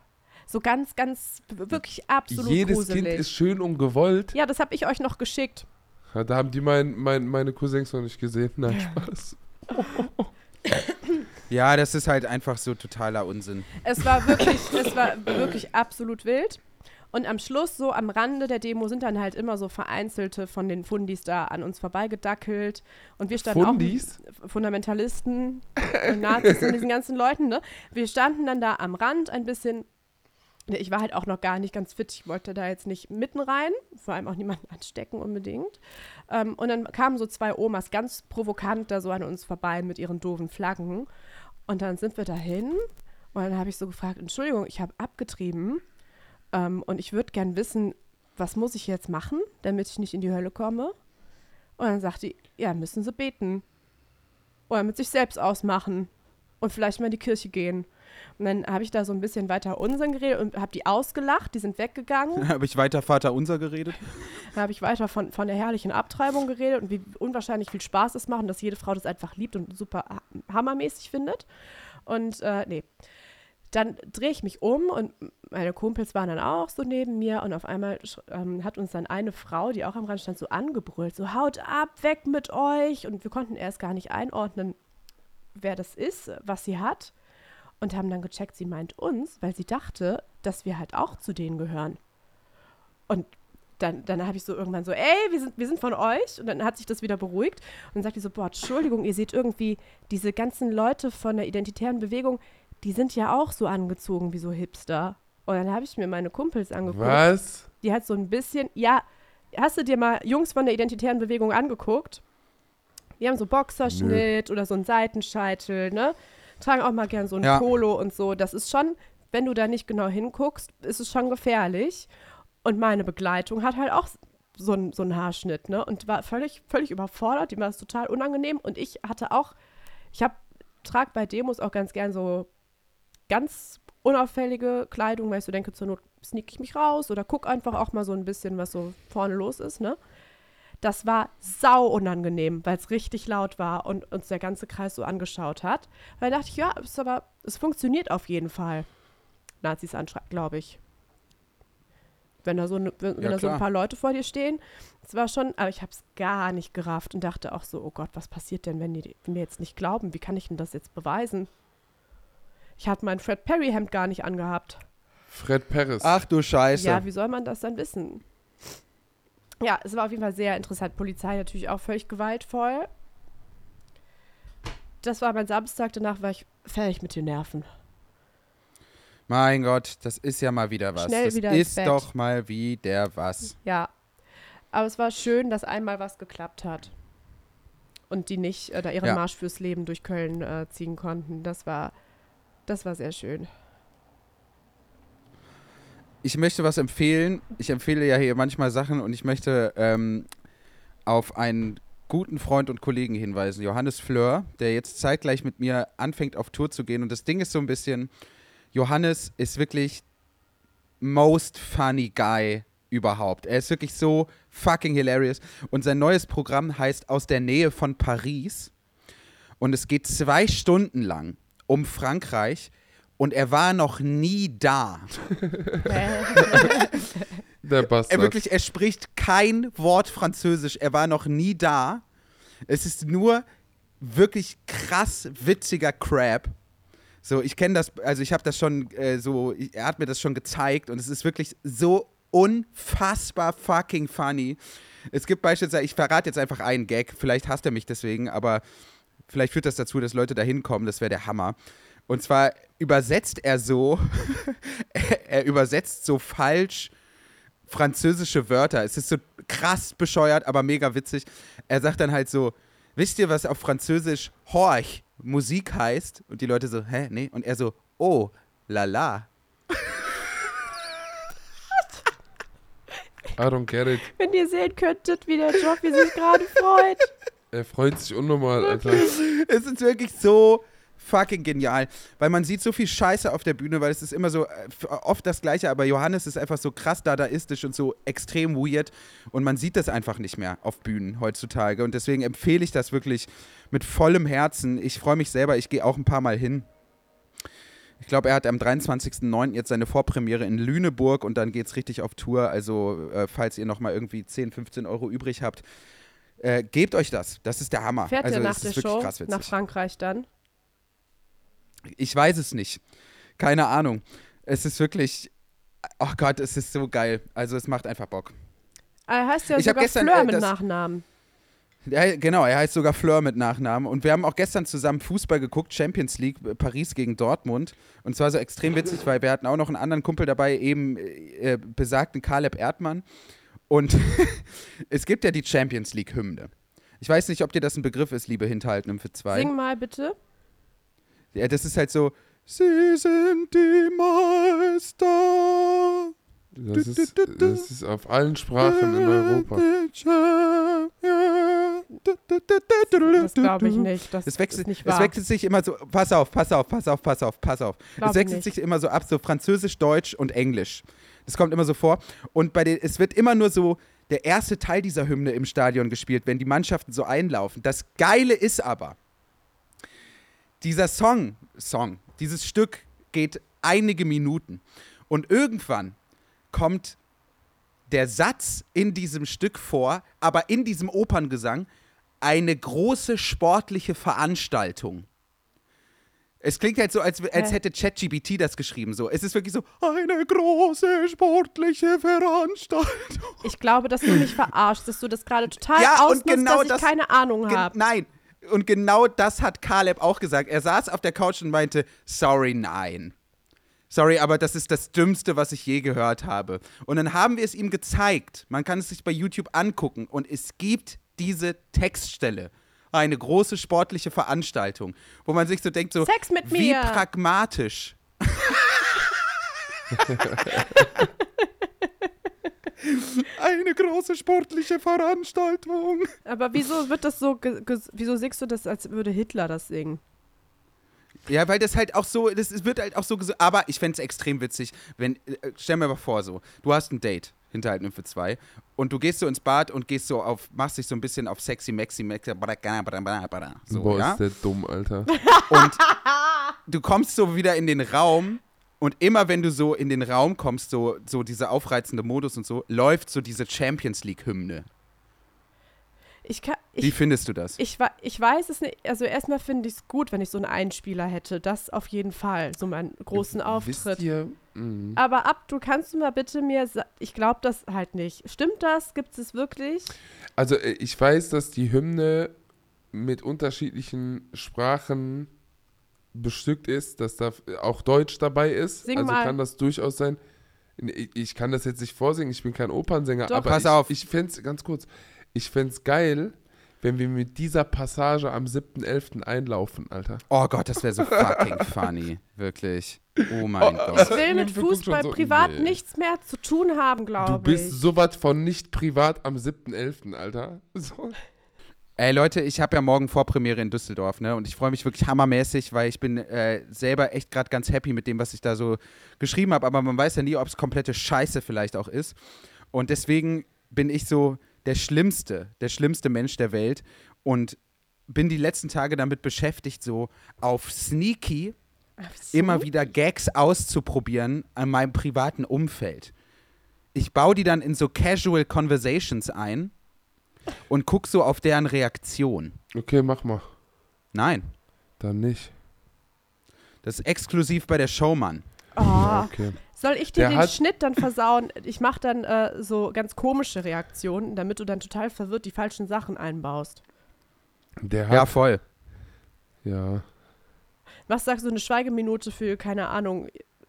So ganz, ganz, wirklich absolut Jedes gruselig. Kind ist schön und gewollt. ja, das habe ich euch noch geschickt. Ja, Da haben die mein, mein, meine Cousins noch nicht gesehen. Nein, Spaß. [laughs] ja, das ist halt einfach so totaler Unsinn. Es war [laughs] wirklich, es war wirklich absolut wild. Und am Schluss, so am Rande der Demo, sind dann halt immer so vereinzelte von den Fundis da an uns vorbeigedackelt. Und wir standen Fundis? auch Fundamentalisten, und Nazis und diesen ganzen Leuten, ne? Wir standen dann da am Rand ein bisschen. Ich war halt auch noch gar nicht ganz fit. Ich wollte da jetzt nicht mitten rein, vor allem auch niemanden anstecken unbedingt. Ähm, und dann kamen so zwei Omas ganz provokant da so an uns vorbei mit ihren doofen Flaggen. Und dann sind wir dahin und dann habe ich so gefragt, Entschuldigung, ich habe abgetrieben ähm, und ich würde gern wissen, was muss ich jetzt machen, damit ich nicht in die Hölle komme? Und dann sagt die, ja, müssen sie beten. Oder mit sich selbst ausmachen und vielleicht mal in die Kirche gehen. Und dann habe ich da so ein bisschen weiter Unsinn geredet und habe die ausgelacht, die sind weggegangen. [laughs] Habe ich weiter Vater unser geredet? Dann habe ich weiter von, von der herrlichen Abtreibung geredet und wie unwahrscheinlich viel Spaß es macht und dass jede Frau das einfach liebt und super ha- hammermäßig findet. Und äh, nee. Dann drehe ich mich um und meine Kumpels waren dann auch so neben mir und auf einmal ähm, hat uns dann eine Frau, die auch am Rand stand, so angebrüllt, so haut ab, weg mit euch. Und wir konnten erst gar nicht einordnen, wer das ist, was sie hat. Und haben dann gecheckt, sie meint uns, weil sie dachte, dass wir halt auch zu denen gehören. Und dann, dann habe ich so irgendwann so, ey, wir sind, wir sind von euch. Und dann hat sich das wieder beruhigt. Und dann sagt die so, boah, Entschuldigung, ihr seht irgendwie, diese ganzen Leute von der identitären Bewegung, die sind ja auch so angezogen wie so Hipster. Und dann habe ich mir meine Kumpels angeguckt. Was? Die hat so ein bisschen, ja, hast du dir mal Jungs von der identitären Bewegung angeguckt? Die haben so Boxerschnitt oder so einen Seitenscheitel, ne? Tragen auch mal gern so ein Ja. Polo und so. Das ist schon, wenn du da nicht genau hinguckst, ist es schon gefährlich. Und meine Begleitung hat halt auch so einen so einen Haarschnitt, ne? Und war völlig, völlig überfordert. Die war es total unangenehm. Und ich hatte auch, ich habe, trage bei Demos auch ganz gern so ganz unauffällige Kleidung, weil ich so denke, zur Not sneak ich mich raus oder guck einfach auch mal so ein bisschen, was so vorne los ist, ne? Das war sau unangenehm, weil es richtig laut war und uns der ganze Kreis so angeschaut hat. Weil da dachte ich, ja, ist aber, es funktioniert auf jeden Fall. Nazis anschreiben, glaube ich. Wenn da, so, ne, wenn, wenn da so ein paar Leute vor dir stehen. Es war schon, aber ich habe es gar nicht gerafft und dachte auch so, oh Gott, was passiert denn, wenn die mir jetzt nicht glauben? Wie kann ich denn das jetzt beweisen? Ich hatte mein Fred Perry Hemd gar nicht angehabt. Fred Paris. Ach du Scheiße. Ja, wie soll man das dann wissen? Ja, es war auf jeden Fall sehr interessant. Polizei natürlich auch völlig gewaltvoll. Das war mein Samstag, danach war ich fertig mit den Nerven. Mein Gott, das ist ja mal wieder was. Schnell das wieder ist doch mal wieder was. Ja. Aber es war schön, dass einmal was geklappt hat. Und die nicht äh, da ihren Ja. Marsch fürs Leben durch Köln äh, ziehen konnten. Das war, das war sehr schön. Ich möchte was empfehlen. Ich empfehle ja hier manchmal Sachen und ich möchte ähm, auf einen guten Freund und Kollegen hinweisen, Johannes Fleur, der jetzt zeitgleich mit mir anfängt auf Tour zu gehen. Und das Ding ist so ein bisschen, Johannes ist wirklich most funny guy überhaupt. Er ist wirklich so fucking hilarious. Und sein neues Programm heißt Aus der Nähe von Paris. Und es geht zwei Stunden lang um Frankreich. Und er war noch nie da. [laughs] Der Bastard. Er wirklich, er spricht kein Wort Französisch. Er war noch nie da. Es ist nur wirklich krass witziger Crap. So, ich kenne das, also ich habe das schon äh, so, er hat mir das schon gezeigt und es ist wirklich so unfassbar fucking funny. Es gibt beispielsweise, ich verrate jetzt einfach einen Gag, vielleicht hasst er mich deswegen, aber vielleicht führt das dazu, dass Leute da hinkommen, das wäre der Hammer. Und zwar übersetzt er so, er, [laughs] er übersetzt so falsch französische Wörter. Es ist so krass bescheuert, aber mega witzig. Er sagt dann halt so, wisst ihr, was auf Französisch Horch Musik heißt? Und die Leute so, hä, nee? Und er so, oh, la la. I don't get it. Wenn ihr sehen könntet, wie der Joffi sich gerade freut. Er freut sich unnormal, Alter. Es ist wirklich so fucking genial, weil man sieht so viel Scheiße auf der Bühne, weil es ist immer so äh, oft das Gleiche, aber Johannes ist einfach so krass dadaistisch und so extrem weird und man sieht das einfach nicht mehr auf Bühnen heutzutage und deswegen empfehle ich das wirklich mit vollem Herzen. Ich freue mich selber, ich gehe auch ein paar Mal hin. Ich glaube, er hat am 23.09. jetzt seine Vorpremiere in Lüneburg und dann geht es richtig auf Tour. Also, äh, falls ihr nochmal irgendwie 10, 15 Euro übrig habt, äh, gebt euch das. Das ist der Hammer. Fährt also, er nach der Show nach Frankreich dann? Ich weiß es nicht. Keine Ahnung. Es ist wirklich. Oh Gott, es ist so geil. Also es macht einfach Bock. Er heißt ja Ich sogar gestern, Fleur äh, mit das- Nachnamen. Ja, genau, er heißt sogar Fleur mit Nachnamen. Und wir haben auch gestern zusammen Fußball geguckt, Champions League, äh, Paris gegen Dortmund. Und zwar so extrem witzig, weil wir hatten auch noch einen anderen Kumpel dabei, eben äh, besagten Caleb Erdmann. Und [laughs] es gibt ja die Champions League-Hymne. Ich weiß nicht, ob dir das ein Begriff ist, liebe Hinterhalten für zwei. Sing mal bitte. Ja, das ist halt so, sie sind die Meister. Das ist, das ist auf allen Sprachen in Europa. Das glaube ich nicht. Das Es wechselt, ist nicht es wahr. wechselt sich immer so, pass auf, pass auf, pass auf, pass auf, pass auf. Glaub es wechselt sich immer so ab, so Französisch, Deutsch und Englisch. Das kommt immer so vor. Und bei den, es wird immer nur so der erste Teil dieser Hymne im Stadion gespielt, wenn die Mannschaften so einlaufen. Das Geile ist aber, dieser Song, Song, dieses Stück geht einige Minuten. Und irgendwann kommt der Satz in diesem Stück vor, aber in diesem Operngesang eine große sportliche Veranstaltung. Es klingt halt so, als, als Hä? hätte ChatGPT das geschrieben. So. Es ist wirklich so, eine große sportliche Veranstaltung. Ich glaube, dass du mich verarschst, dass du das gerade total Ja, und ausnutzt, genau dass ich das- keine Ahnung habe. nein. Und genau das hat Caleb auch gesagt. Er saß auf der Couch und meinte, sorry, nein. Sorry, aber das ist das Dümmste, was ich je gehört habe. Und dann haben wir es ihm gezeigt. Man kann es sich bei YouTube angucken. Und es gibt diese Textstelle. Eine große sportliche Veranstaltung, wo man sich so denkt, so, Sex mit wie mir. pragmatisch. [laughs] Eine große sportliche Veranstaltung. Aber wieso wird das so, wieso singst du das, als würde Hitler das singen? Ja, weil das halt auch so, das wird halt auch so Aber ich fände es extrem witzig, wenn, äh, stell mir mal vor, so, du hast ein Date, Hinterhalt für zwei, und du gehst so ins Bad und gehst so auf, machst dich so ein bisschen auf sexy, maxi, maxi, bra- bra- bra- bra- bra- so, Boah, ja? ist der dumm, Alter. Und du kommst so wieder in den Raum und immer wenn du so in den Raum kommst, so, so dieser aufreizende Modus und so, läuft so diese Champions League-Hymne. Ich, kann, Wie ich, findest du das? ich, ich weiß es nicht. Also erstmal finde ich es gut, wenn ich so einen Einspieler hätte. Das auf jeden Fall. So meinen großen Wisst Auftritt. ihr, mhm. Aber ab, du kannst du mal bitte mir, ich glaube das halt nicht. Stimmt das? Gibt es wirklich? Also äh, ich weiß, dass die Hymne mit unterschiedlichen Sprachen bestückt ist, dass da auch Deutsch dabei ist. Sing also mal. kann das durchaus sein. Ich, kann das jetzt nicht vorsingen, ich bin kein Opernsänger, Doch. aber Pass ich, auf. ich fände es, ganz kurz, ich fände es geil, wenn wir mit dieser Passage am 7.11. einlaufen, Alter. Oh Gott, das wäre so [laughs] fucking funny. Wirklich. Oh mein Oh, Gott. Ich will mit gucken schon Fußball so- privat nee. nichts mehr zu tun haben, Du glaube bist ich. so was von nicht privat am 7.11., Alter. So. Ey Leute, ich habe ja morgen Vorpremiere in Düsseldorf, ne? Und ich freue mich wirklich hammermäßig, weil ich bin äh, selber echt gerade ganz happy mit dem, was ich da so geschrieben habe. Aber man weiß ja nie, ob es komplette Scheiße vielleicht auch ist. Und deswegen bin ich so der schlimmste, der schlimmste Mensch der Welt und bin die letzten Tage damit beschäftigt, so auf Sneaky immer wieder Gags auszuprobieren an meinem privaten Umfeld. Ich baue die dann in so Casual Conversations ein und guck so auf deren Reaktion. Okay, mach mal. Nein, Dann nicht. das ist exklusiv bei der Showmann. Oh, Ja, okay. Soll ich dir Der den Schnitt dann versauen? Ich mache dann äh, so ganz komische Reaktionen, damit du dann total verwirrt die falschen Sachen einbaust. Der Ja, hat, voll. ja. Was sagst du, eine Schweigeminute für, keine Ahnung,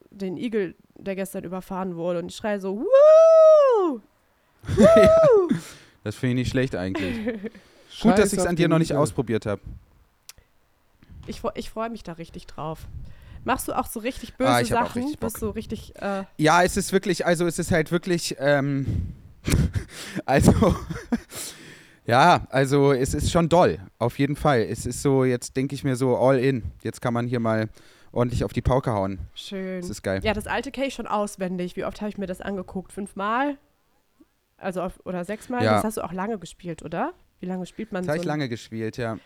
den Igel, der gestern überfahren wurde und ich schreie so, Woo! [laughs] Das finde ich nicht schlecht eigentlich. [laughs] Gut, dass ich es an dir noch nicht ausprobiert habe. Ich, freu- ich freue mich da richtig drauf. Machst du auch so richtig böse Ah, Sachen? richtig. Bist du richtig, äh, Ja, es ist wirklich, also es ist halt wirklich, ähm, [laughs] also, [laughs] ja, also es ist schon doll, auf jeden Fall. Es ist so, jetzt denke ich mir so, all in. Jetzt kann man hier mal ordentlich auf die Pauke hauen. schön. Das ist geil. Ja, das alte kenne ich schon auswendig. Wie oft habe ich mir das angeguckt? Fünfmal? Also auf, oder sechsmal? Ja. Das hast du auch lange gespielt, oder? Wie lange spielt man Das habe so? ich lange gespielt, ja.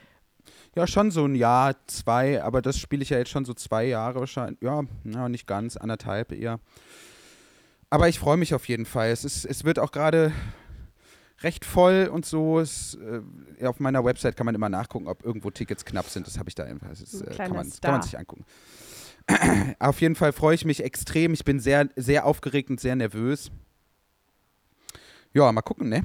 Ja, schon so ein Jahr, zwei, aber das spiele ich ja jetzt schon so zwei Jahre wahrscheinlich. Ja, ja nicht ganz, anderthalb eher. Aber ich freue mich auf jeden Fall. Es, ist, es wird auch gerade recht voll und so. Es, äh, auf meiner Website kann man immer nachgucken, ob irgendwo Tickets knapp sind. Das habe ich da einfach. Das ist, äh, kann, man, kann man sich angucken. [clears throat] auf jeden Fall freue ich mich extrem. Ich bin sehr, sehr aufgeregt und sehr nervös. Ja, mal gucken, ne?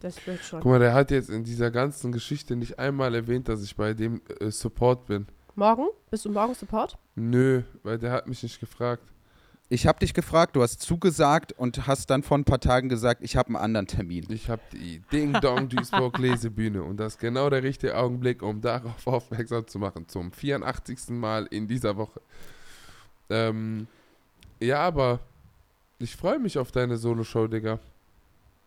Das wird schon. Guck mal, der hat jetzt in dieser ganzen Geschichte nicht einmal erwähnt, dass ich bei dem äh, Support bin. Morgen? Bist du morgen Support? Nö, weil der hat mich nicht gefragt. Ich habe dich gefragt, du hast zugesagt und hast dann vor ein paar Tagen gesagt, ich habe einen anderen Termin. Ich habe die Ding Dong Duisburg [laughs] Lesebühne und das ist genau der richtige Augenblick, um darauf [laughs] aufmerksam zu machen. Zum 84. Mal in dieser Woche. Ähm, ja, aber ich freue mich auf deine Solo-Show, Digga.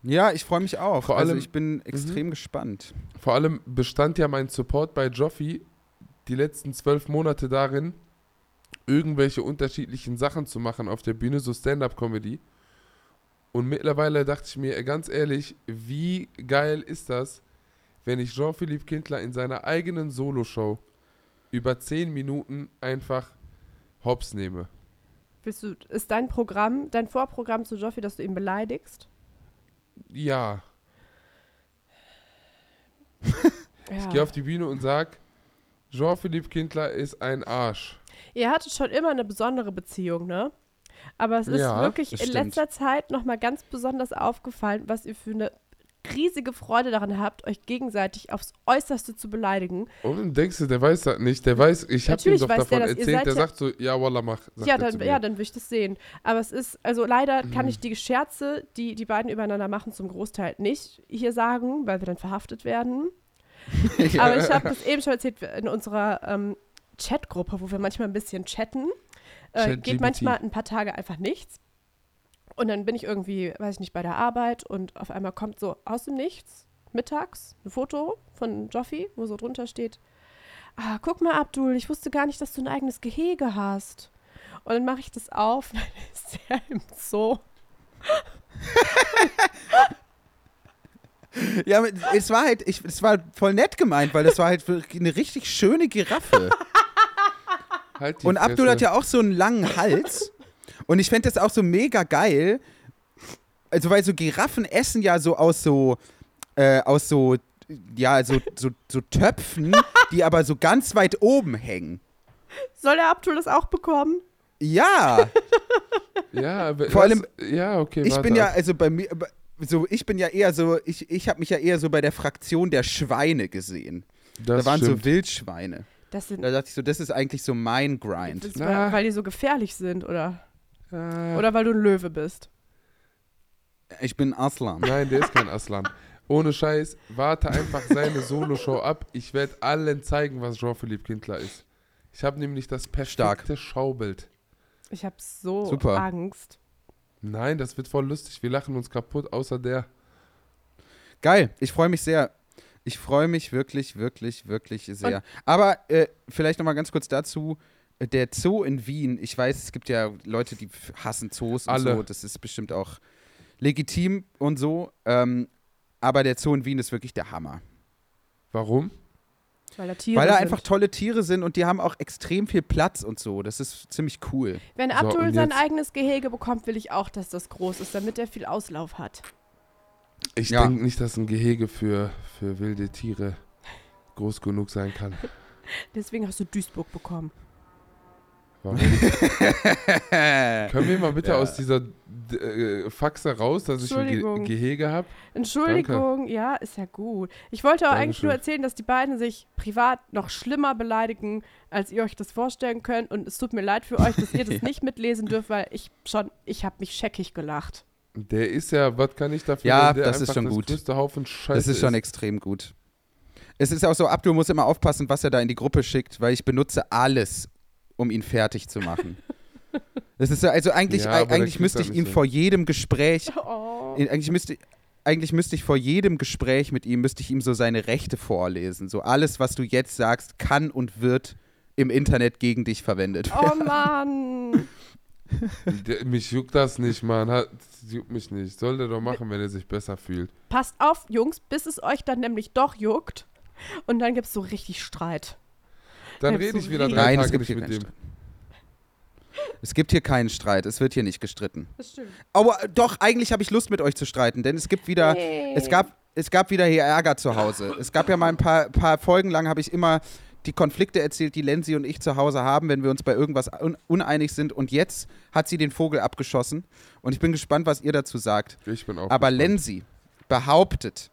Ja, ich freue mich auch. Vor also allem- ich bin extrem gespannt. Vor allem bestand ja mein Support bei Joffi die letzten zwölf Monate darin, irgendwelche unterschiedlichen Sachen zu machen auf der Bühne, so Stand-up-Comedy. Und mittlerweile dachte ich mir, ganz ehrlich, wie geil ist das, wenn ich Jean-Philippe Kindler in seiner eigenen Solo-Show über zehn Minuten einfach hops nehme. Willst du, ist dein Programm, dein Vorprogramm zu Joffi, dass du ihn beleidigst? Ja, ich gehe auf die Bühne und sag, Jean-Philippe Kindler ist ein Arsch. Ihr hattet schon immer eine besondere Beziehung, ne? Aber es ist Ja, wirklich in stimmt. letzter Zeit nochmal ganz besonders aufgefallen, was ihr für eine riesige Freude daran habt, euch gegenseitig aufs Äußerste zu beleidigen. Und denkst du, der weiß das nicht? Der weiß, ich habe ihm doch davon der erzählt, der ja- sagt so, ja, Wallah, mach. Ja dann, ja, dann will ich das sehen. Aber es ist, also leider Mhm. kann ich die Scherze, die die beiden übereinander machen, zum Großteil nicht hier sagen, weil wir dann verhaftet werden. [laughs] Aber ich habe das eben schon erzählt in unserer ähm, Chatgruppe, wo wir manchmal ein bisschen chatten. Äh, ChatGPT. geht manchmal ein paar Tage einfach nichts. Und dann bin ich irgendwie, weiß ich nicht, bei der Arbeit und auf einmal kommt so aus dem Nichts, mittags, ein Foto von Joffi, wo so drunter steht, ah, guck mal, Abdul, ich wusste gar nicht, dass du ein eigenes Gehege hast. Und dann mache ich das auf, [laughs] dann ist er im Zoo. [laughs] Ja, aber es war halt, ich, es war voll nett gemeint, weil das war halt eine richtig schöne Giraffe. Halt Und Abdul hat Fresse. ja auch so einen langen Hals. Und ich fände das auch so mega geil. Also, weil so Giraffen essen ja so aus so, äh, aus so, ja, so, so, so Töpfen, [laughs] die aber so ganz weit oben hängen. Soll der Abdul das auch bekommen? Ja, [laughs] Ja, aber Vor was- allem, ja, okay, ich warte bin ja, also bei mir, so, ich bin ja eher so, ich, ich habe mich ja eher so bei der Fraktion der Schweine gesehen. das da waren stimmt. so Wildschweine. Das sind, Da dachte ich so, das ist eigentlich so mein Grind. das, Na. weil, weil die so gefährlich sind, oder? Ah, Oder weil du ein Löwe bist. Ich bin Aslan. Nein, der ist kein Aslan. Ohne Scheiß, warte einfach seine Solo-Show ab. Ich werde allen zeigen, was Jean-Philippe Kindler ist. Ich habe nämlich das perfekte Schaubild. Ich habe so Super. Angst. Nein, das wird voll lustig. Wir lachen uns kaputt, außer der. Geil, ich freue mich sehr. Ich freue mich wirklich, wirklich, wirklich sehr. Aber äh, vielleicht noch mal ganz kurz dazu. Der Zoo in Wien, ich weiß, es gibt ja Leute, die hassen Zoos und Alle. so. Das ist bestimmt auch legitim und so. Ähm, aber der Zoo in Wien ist wirklich der Hammer. Warum? Weil da Tiere Weil da sind. einfach tolle Tiere sind und die haben auch extrem viel Platz und so. Das ist ziemlich cool. Wenn So, Abdul und sein eigenes Gehege bekommt, will ich auch, dass das groß ist, damit er viel Auslauf hat. Ich Ja. denke nicht, dass ein Gehege für, für wilde Tiere groß genug sein kann. [laughs] Deswegen hast du Duisburg bekommen. Warum? [laughs] Können wir mal bitte Ja. aus dieser äh, Faxe raus, dass ich ein Ge. Gehege habe? Entschuldigung, ja, ist ja gut. Ich wollte auch eigentlich nur erzählen, dass die beiden sich privat noch schlimmer beleidigen, als ihr euch das vorstellen könnt. Und es tut mir leid für euch, dass ihr das [laughs] nicht mitlesen dürft, weil ich schon, ich habe mich scheckig gelacht. Der ist ja, was kann ich dafür? Ja, das ist schon das gut. größte Haufen Scheiße Das ist schon extrem gut. Es ist auch so, Abdul muss immer aufpassen, was er da in die Gruppe schickt, weil ich benutze alles, um ihn fertig zu machen. Das ist so- also eigentlich, Ja, eigentlich müsste ich ihn vor jedem Gespräch, [laughs] Oh. eigentlich müsste, eigentlich müsste ich vor jedem Gespräch mit ihm, müsste ich ihm so seine Rechte vorlesen. So alles, was du jetzt sagst, kann und wird im Internet gegen dich verwendet werden. Oh Mann. [laughs] Mich juckt das nicht, Mann. Hat, das juckt mich nicht. Soll der doch machen, wenn er sich besser fühlt. Passt auf, Jungs, bis es euch dann nämlich doch juckt. Und dann gibt es so richtig Streit. Dann rede ich wieder wie- drei Nein, es Tage gibt nicht hier mit keinen dem. Streit. Es gibt hier keinen Streit, es wird hier nicht gestritten. Das stimmt. Aber äh, doch, eigentlich habe ich Lust mit euch zu streiten, denn es gibt wieder, Nee. es gab, es gab wieder hier Ärger zu Hause. Es gab ja mal ein paar, paar Folgen lang, habe ich immer die Konflikte erzählt, die Lenzi und ich zu Hause haben, wenn wir uns bei irgendwas un uneinig sind. Und jetzt hat sie den Vogel abgeschossen. Und ich bin gespannt, was ihr dazu sagt. Ich bin auch. Aber gespannt. Lenzi behauptet,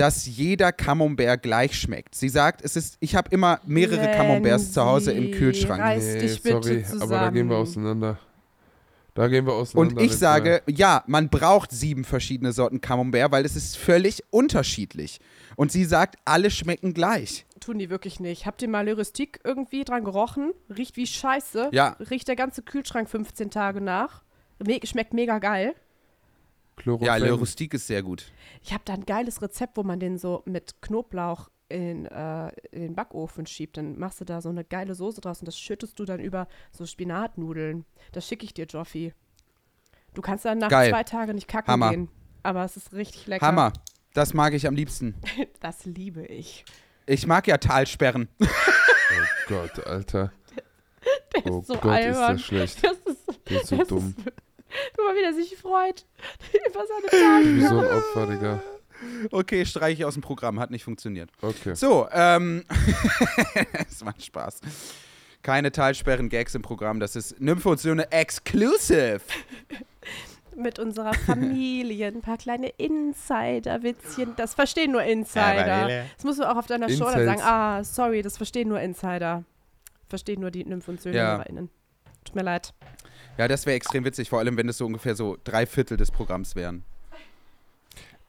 dass jeder Camembert gleich schmeckt. Sie sagt, es ist, ich habe immer mehrere Camemberts zu Hause im Kühlschrank. reiß Nee, dich bitte sorry, aber da gehen wir zusammen. auseinander. Da gehen wir auseinander. Und ich sage, ja, man braucht sieben verschiedene Sorten Camembert, weil es ist völlig unterschiedlich. Und sie sagt, alle schmecken gleich. Tun die wirklich nicht. Habt ihr mal Lyristik irgendwie dran gerochen? Riecht wie Scheiße. Ja. Riecht der ganze Kühlschrank 15 Tage nach. Me schmeckt mega geil. Chloroform. Ja, Le Rustique ist sehr gut. Ich habe da ein geiles Rezept, wo man den so mit Knoblauch in, äh, in den Backofen schiebt. Dann machst du da so eine geile Soße draus und das schüttest du dann über so Spinatnudeln. Das schicke ich dir, Joffi. Du kannst dann nach Geil. zwei Tagen nicht kacken Hammer. gehen. Aber es ist richtig lecker. Hammer. Das mag ich am liebsten. [laughs] Das liebe ich. Ich mag ja Talsperren. [laughs] Oh Gott, Alter. [laughs] Der Oh ist so Gott, ist albern. der schlecht. Das ist, Der ist so das dumm. Ist, [laughs] guck mal, wie der sich freut. Über seine Tage. so ein Opfer, Digga. Okay, streiche ich aus dem Programm. Hat nicht funktioniert. Okay. So, ähm. [laughs] Es macht Spaß. Keine Talsperren-Gags im Programm. Das ist Nymphe und Söhne Exclusive. [laughs] Mit unserer Familie. Ein paar kleine Insider-Witzchen. Das verstehen nur Insider. Das musst du auch auf deiner Show dann sagen. Ah, sorry, das verstehen nur Insider. Verstehen nur die Nymph- und Ja. Tut mir leid. Ja, das wäre extrem witzig, vor allem wenn es so ungefähr so drei Viertel des Programms wären.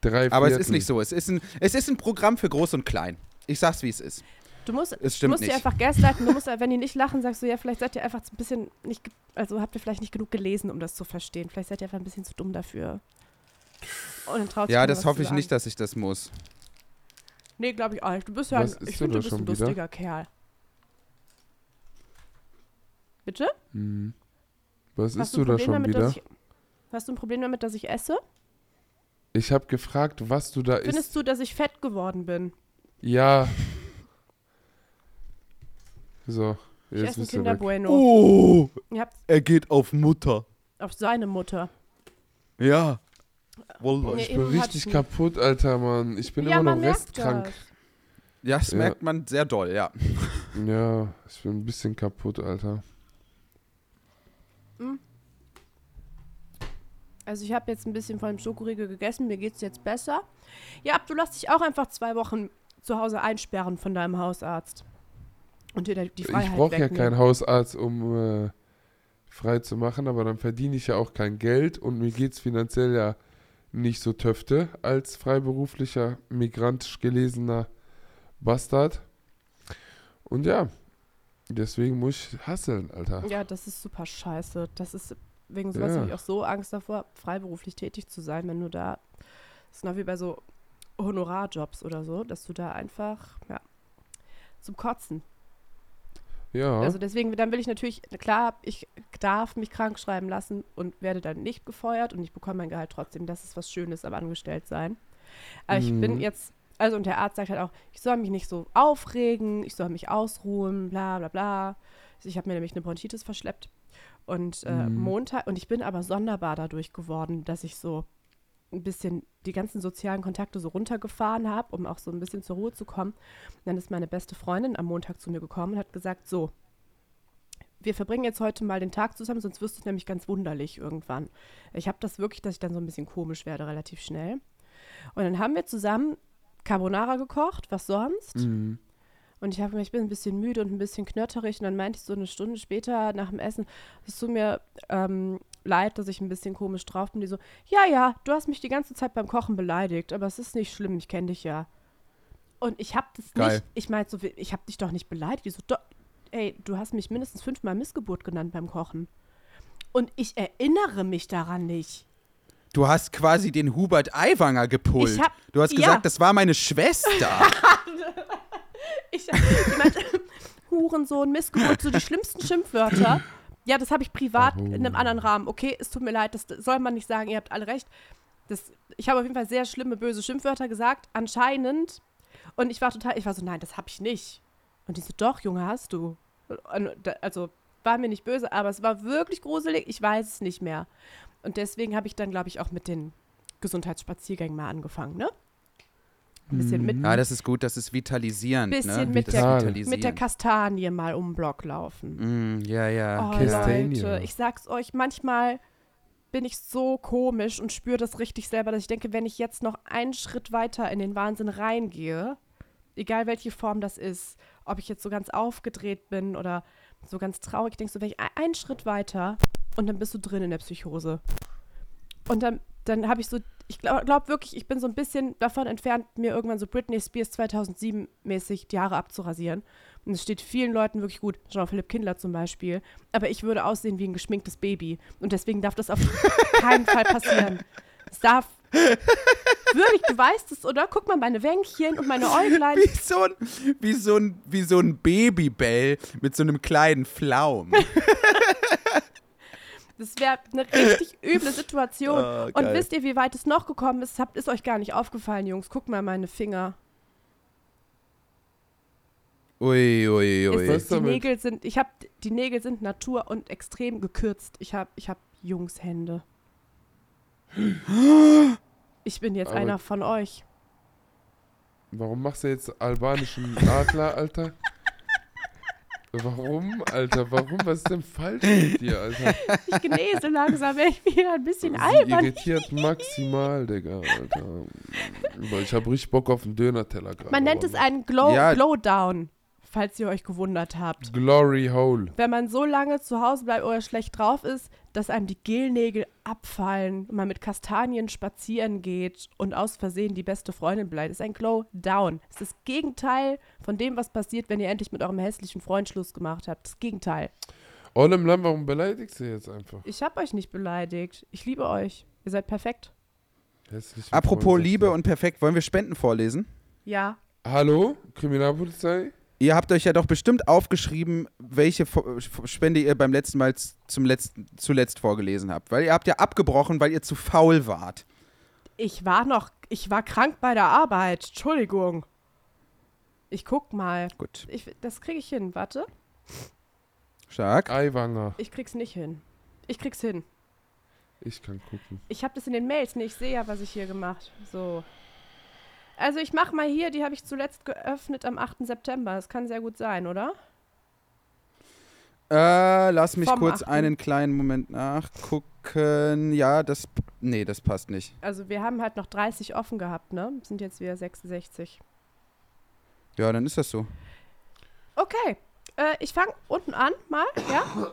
Drei Aber es Viertel. ist nicht so. Es ist, ein, es ist ein Programm für Groß und Klein. Ich sag's, wie es ist. Du musst, Es du stimmt musst die einfach gaslighten. Du musst, wenn die nicht lachen, sagst du, ja, vielleicht seid ihr einfach ein bisschen nicht, also habt ihr vielleicht nicht genug gelesen, um das zu verstehen. Vielleicht seid ihr einfach ein bisschen zu dumm dafür. Und dann traut Ja, das hoffe ich sagen. nicht, dass ich das muss. Nee, glaube ich auch nicht. Du bist ja, ein, Was ich finde, du bist ein schon wieder? lustiger Kerl. Bitte? Hm. Was Hast isst du da schon damit, wieder? Ich, hast du ein Problem damit, dass ich esse? Ich habe gefragt, was du da isst. Findest du, dass ich fett geworden bin? Ja. So, Ich jetzt esse ein bist du Kinder weg. Bueno. Oh, er geht auf Mutter. auf seine Mutter. Ja. Wallah. Ich bin richtig ich kaputt, Alter, Mann. Ich bin ja, immer noch restkrank. das. Ja, das Ja. merkt man sehr doll, ja. Ja, ich bin ein bisschen kaputt, Alter. Also ich habe jetzt ein bisschen von dem Schokoriegel gegessen, mir geht's jetzt besser. Ja, du lass dich auch einfach zwei Wochen zu Hause einsperren von deinem Hausarzt. Und dir die Freiheit ich brauche ja keinen Hausarzt, um äh, frei zu machen, aber dann verdiene ich ja auch kein Geld und mir geht es finanziell ja nicht so töfte als freiberuflicher, migrantisch gelesener Bastard. Und ja, deswegen muss ich hasseln, Alter. Ja, das ist super scheiße. Das ist, wegen sowas Ja. habe ich auch so Angst davor, freiberuflich tätig zu sein, wenn du da, das ist noch wie bei so Honorarjobs oder so, dass du da einfach, ja, zum Kotzen. Ja, Also deswegen, dann will ich natürlich, klar, ich darf mich krank schreiben lassen und werde dann nicht gefeuert und ich bekomme mein Gehalt trotzdem. Das ist was Schönes am Angestelltsein. Aber ich bin Mhm. jetzt, also und der Arzt sagt halt auch, ich soll mich nicht so aufregen, ich soll mich ausruhen, bla bla bla. Ich habe mir nämlich eine Bronchitis verschleppt. Und äh, Mhm. Montag, und ich bin aber sonderbar dadurch geworden, dass ich so ein bisschen die ganzen sozialen Kontakte so runtergefahren habe, um auch so ein bisschen zur Ruhe zu kommen. Und dann ist meine beste Freundin am Montag zu mir gekommen und hat gesagt, so, wir verbringen jetzt heute mal den Tag zusammen, sonst wirst du nämlich ganz wunderlich irgendwann. Ich habe das wirklich, dass ich dann so ein bisschen komisch werde, relativ schnell. Und dann haben wir zusammen Carbonara gekocht, was sonst? mhm. Und ich habe ich bin ein bisschen müde und ein bisschen knötterig. Und dann meinte ich so eine Stunde später nach dem Essen, es tut mir ähm, leid, dass ich ein bisschen komisch drauf bin. Die so, ja, ja, du hast mich die ganze Zeit beim Kochen beleidigt, aber es ist nicht schlimm, ich kenne dich ja. Und ich habe das Geil. nicht, ich meinte so, ich habe dich doch nicht beleidigt. Die so, "Do- ey, du hast mich mindestens fünfmal Missgeburt genannt beim Kochen. Und ich erinnere mich daran nicht. Du hast quasi den Hubert Aiwanger gepult. Hab- du hast ja. gesagt, das war meine Schwester. [laughs] Ich, ich meinte, [laughs] Hurensohn, Missgeburt, so die schlimmsten Schimpfwörter. Ja, das habe ich privat in einem anderen Rahmen. Okay, es tut mir leid, das soll man nicht sagen, ihr habt alle recht. Das, ich habe auf jeden Fall sehr schlimme, böse Schimpfwörter gesagt, anscheinend. Und ich war total, ich war so, nein, das habe ich nicht. Und die so, doch, Junge, hast du. Also, war mir nicht böse, aber es war wirklich gruselig, ich weiß es nicht mehr. Und deswegen habe ich dann, glaube ich, auch mit den Gesundheitsspaziergängen mal angefangen, ne? Ein bisschen mit, ja, das ist gut, das ist vitalisierend. bisschen ne? mit, der, mit der. Kastanie mal um den Block laufen. Mm, ja, ja. Oh, Kastanie. Leute, ich sag's euch, manchmal bin ich so komisch und spüre das richtig selber, dass ich denke, wenn ich jetzt noch einen Schritt weiter in den Wahnsinn reingehe, egal welche Form das ist, ob ich jetzt so ganz aufgedreht bin oder so ganz traurig, denkst du, wenn ich ein- einen Schritt weiter und dann bist du drin in der Psychose. Und dann, dann habe ich so, ich glaube glaub wirklich, ich bin so ein bisschen davon entfernt, mir irgendwann so Britney Spears 2007 mäßig die Haare abzurasieren. Und es steht vielen Leuten wirklich gut, Jean-Philipp Kindler zum Beispiel. Aber ich würde aussehen wie ein geschminktes Baby. Und deswegen darf das auf [laughs] keinen Fall passieren. Es darf. [laughs] Wirklich, du weißt es, oder? Guck mal, meine Wänkchen und meine Äuglein. Wie so ein, wie so ein, wie so ein Babybell mit so einem kleinen Pflaum. [laughs] Das wäre eine richtig [laughs] üble Situation. Ah, und wisst ihr, wie weit es noch gekommen ist? Habt, ist euch gar nicht aufgefallen, Jungs. Guck mal meine Finger. Ui, ui, Ist ui. Es, die? Nägel sind, ich habe, die Nägel sind Natur und extrem gekürzt. Ich habe, ich habe Jungshände. [gasps] Ich bin jetzt Aber- einer von euch. Warum machst du jetzt albanischen Adler, Alter? Warum, Alter? Warum? Was ist denn falsch mit dir, Alter? Ich genese langsam, ich wieder ein bisschen Sie albern. irritiert maximal, Digga, Alter. Weil ich hab richtig Bock auf einen Döner-Teller gerade. Man nennt es einen Glow, Ja. Glowdown. Falls ihr euch gewundert habt. Glory Hole. Wenn man so lange zu Hause bleibt oder schlecht drauf ist, dass einem die Gelnägel abfallen man mit Kastanien spazieren geht und aus Versehen die beste Freundin bleibt, ist ein Glow Down. Es ist das Gegenteil von dem, was passiert, wenn ihr endlich mit eurem hässlichen Freund Schluss gemacht habt. Das Gegenteil. Olem Lam, warum beleidigst du jetzt einfach? Ich habe euch nicht beleidigt. Ich liebe euch. Ihr seid perfekt. Apropos. Liebe und perfekt, wollen wir Spenden vorlesen? Ja. Hallo, Kriminalpolizei? Ihr habt euch ja doch bestimmt aufgeschrieben, welche Spende ihr beim letzten Mal zum letzten, zuletzt vorgelesen habt. Weil ihr habt ja abgebrochen, weil ihr zu faul wart. Ich war noch, ich war krank bei der Arbeit. Entschuldigung. Ich guck mal. Gut. Ich, das kriege ich hin. Warte. Stark. Eiwanger. Ich krieg's nicht hin. Ich krieg's hin. Ich kann gucken. Ich habe das in den Mails nicht. Ich sehe ja, was ich hier gemacht. So. Also ich mach mal hier, die habe ich zuletzt geöffnet am 8. September. Das kann sehr gut sein, oder? Äh, lass mich Vom kurz achten. einen kleinen Moment nachgucken. Ja, das. Nee, das passt nicht. Also wir haben halt noch 30 offen gehabt, ne? Sind jetzt wieder 66. Ja, dann ist das so. Okay. Äh, ich fange unten an, mal, ja?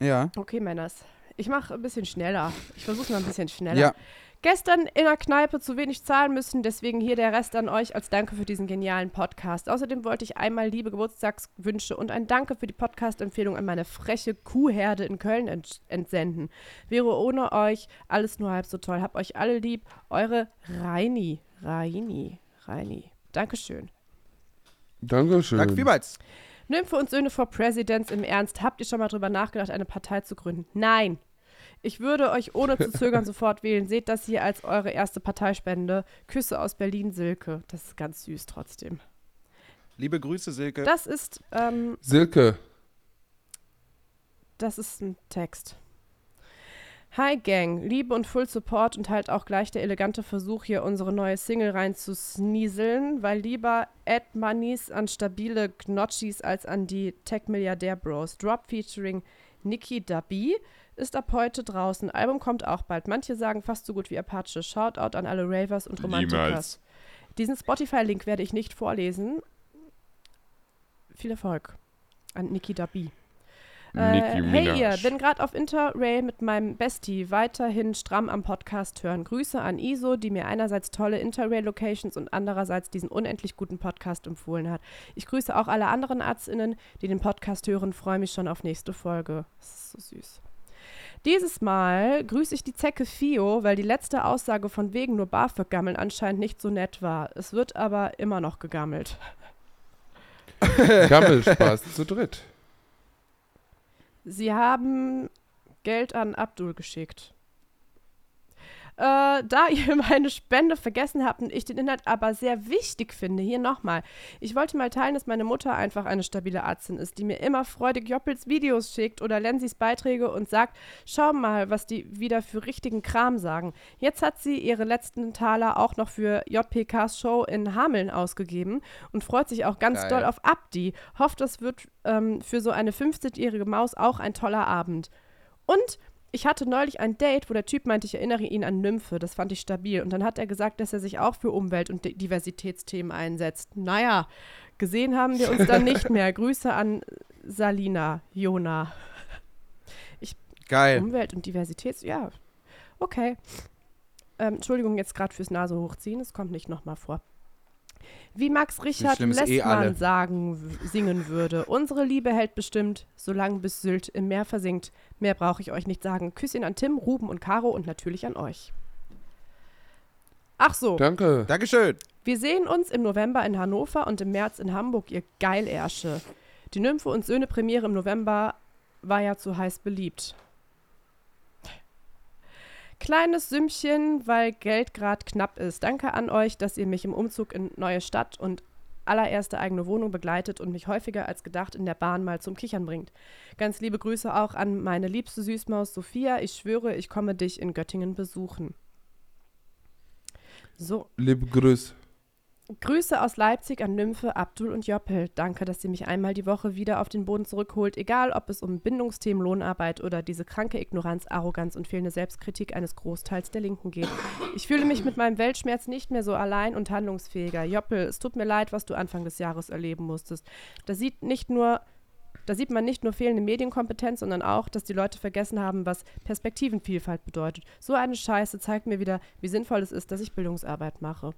Ja. Okay, Männers. Ich mache ein bisschen schneller. Ich versuche mal ein bisschen schneller. Ja. Gestern in der Kneipe zu wenig zahlen müssen, deswegen hier der Rest an euch als Danke für diesen genialen Podcast. Außerdem wollte ich einmal liebe Geburtstagswünsche und ein Danke für die Podcast-Empfehlung an meine freche Kuhherde in Köln ent entsenden. Wäre ohne euch alles nur halb so toll. Hab euch alle lieb. Eure Reini. Reini. Reini. Dankeschön. Dankeschön. Danke vielmals. Nymphe und Söhne for Presidents im Ernst. Habt ihr schon mal drüber nachgedacht, eine Partei zu gründen? Nein. Ich würde euch ohne zu zögern sofort wählen. Seht das hier als eure erste Parteispende. Küsse aus Berlin, Silke. Das ist ganz süß trotzdem. Liebe Grüße, Silke. Das ist, ähm, Silke. das ist ein Text. Hi Gang, Liebe und Full Support und halt auch gleich der elegante Versuch, hier unsere neue Single rein zu snieseln, weil lieber Ad Moneys an stabile Gnocchis als an die Tech-Milliardär-Bros. Drop featuring Nikki Dabi ist ab heute draußen. Album kommt auch bald. Manche sagen fast so gut wie Apache. Shoutout an alle Ravers und Romantikers. Diesen Spotify-Link werde ich nicht vorlesen. Viel Erfolg an Nikki Dabi. Äh, hey ihr, bin gerade auf Interrail mit meinem Bestie weiterhin stramm am Podcast hören. Grüße an Iso, die mir einerseits tolle Interrail-Locations und andererseits diesen unendlich guten Podcast empfohlen hat. Ich grüße auch alle anderen ArztInnen, die den Podcast hören, freue mich schon auf nächste Folge. Das ist so süß. Dieses Mal grüße ich die Zecke Fio, weil die letzte Aussage von wegen nur BAföG gammeln anscheinend nicht so nett war. Es wird aber immer noch gegammelt. Gammelspaß zu dritt. Sie haben Geld an Abdul geschickt. Äh, da [laughs] ihr meine Spende vergessen habt und ich den Inhalt aber sehr wichtig finde, hier nochmal. Ich wollte mal teilen, dass meine Mutter einfach eine stabile Ärztin ist, die mir immer freudig Joppels Videos schickt oder Lenzis Beiträge und sagt, schau mal, was die wieder für richtigen Kram sagen. Jetzt hat sie ihre letzten Taler auch noch für JPKs Show in Hameln ausgegeben und freut sich auch ganz Geil. doll auf Abdi. Hofft, das wird ähm, für so eine 15-jährige Maus auch ein toller Abend. Und ich hatte neulich ein Date, wo der Typ meinte, ich erinnere ihn an Nymphe. Das fand ich stabil. Und dann hat er gesagt, dass er sich auch für Umwelt- und Di- Diversitätsthemen einsetzt. Naja, gesehen haben wir uns dann nicht mehr. [laughs] Grüße an Salina, Jona. Geil. Umwelt- und Diversitäts... Ja, okay. Ähm, Entschuldigung jetzt gerade fürs Nase hochziehen. Es kommt nicht nochmal vor. Wie Max Richard eh. Lessmann sagen, w- singen würde. Unsere Liebe hält bestimmt, solange bis Sylt im Meer versinkt. Mehr brauche ich euch nicht sagen. Küsschen an Tim, Ruben und Caro und natürlich an euch. Ach so, Danke. Dankeschön. wir sehen uns im November in Hannover und im März in Hamburg, ihr Geilärsche. Die Nymphe und Söhne Premiere im November war ja zu heiß beliebt. Kleines Sümmchen, weil Geld gerade knapp ist. Danke an euch, dass ihr mich im Umzug in neue Stadt und allererste eigene Wohnung begleitet und mich häufiger als gedacht in der Bahn mal zum Kichern bringt. Ganz liebe Grüße auch an meine liebste Süßmaus Sophia. Ich schwöre, ich komme dich in Göttingen besuchen. So, Liebe Grüße. Grüße aus Leipzig an Nymphe, Abdul und Joppel. Danke, dass ihr mich einmal die Woche wieder auf den Boden zurückholt, egal ob es um Bindungsthemen, Lohnarbeit oder diese kranke Ignoranz, Arroganz und fehlende Selbstkritik eines Großteils der Linken geht. Ich fühle mich mit meinem Weltschmerz nicht mehr so allein und handlungsfähiger. Joppel, es tut mir leid, was du Anfang des Jahres erleben musstest. Da sieht nicht nur da sieht man nicht nur fehlende Medienkompetenz, sondern auch, dass die Leute vergessen haben, was Perspektivenvielfalt bedeutet. So eine Scheiße zeigt mir wieder, wie sinnvoll es ist, dass ich Bildungsarbeit mache.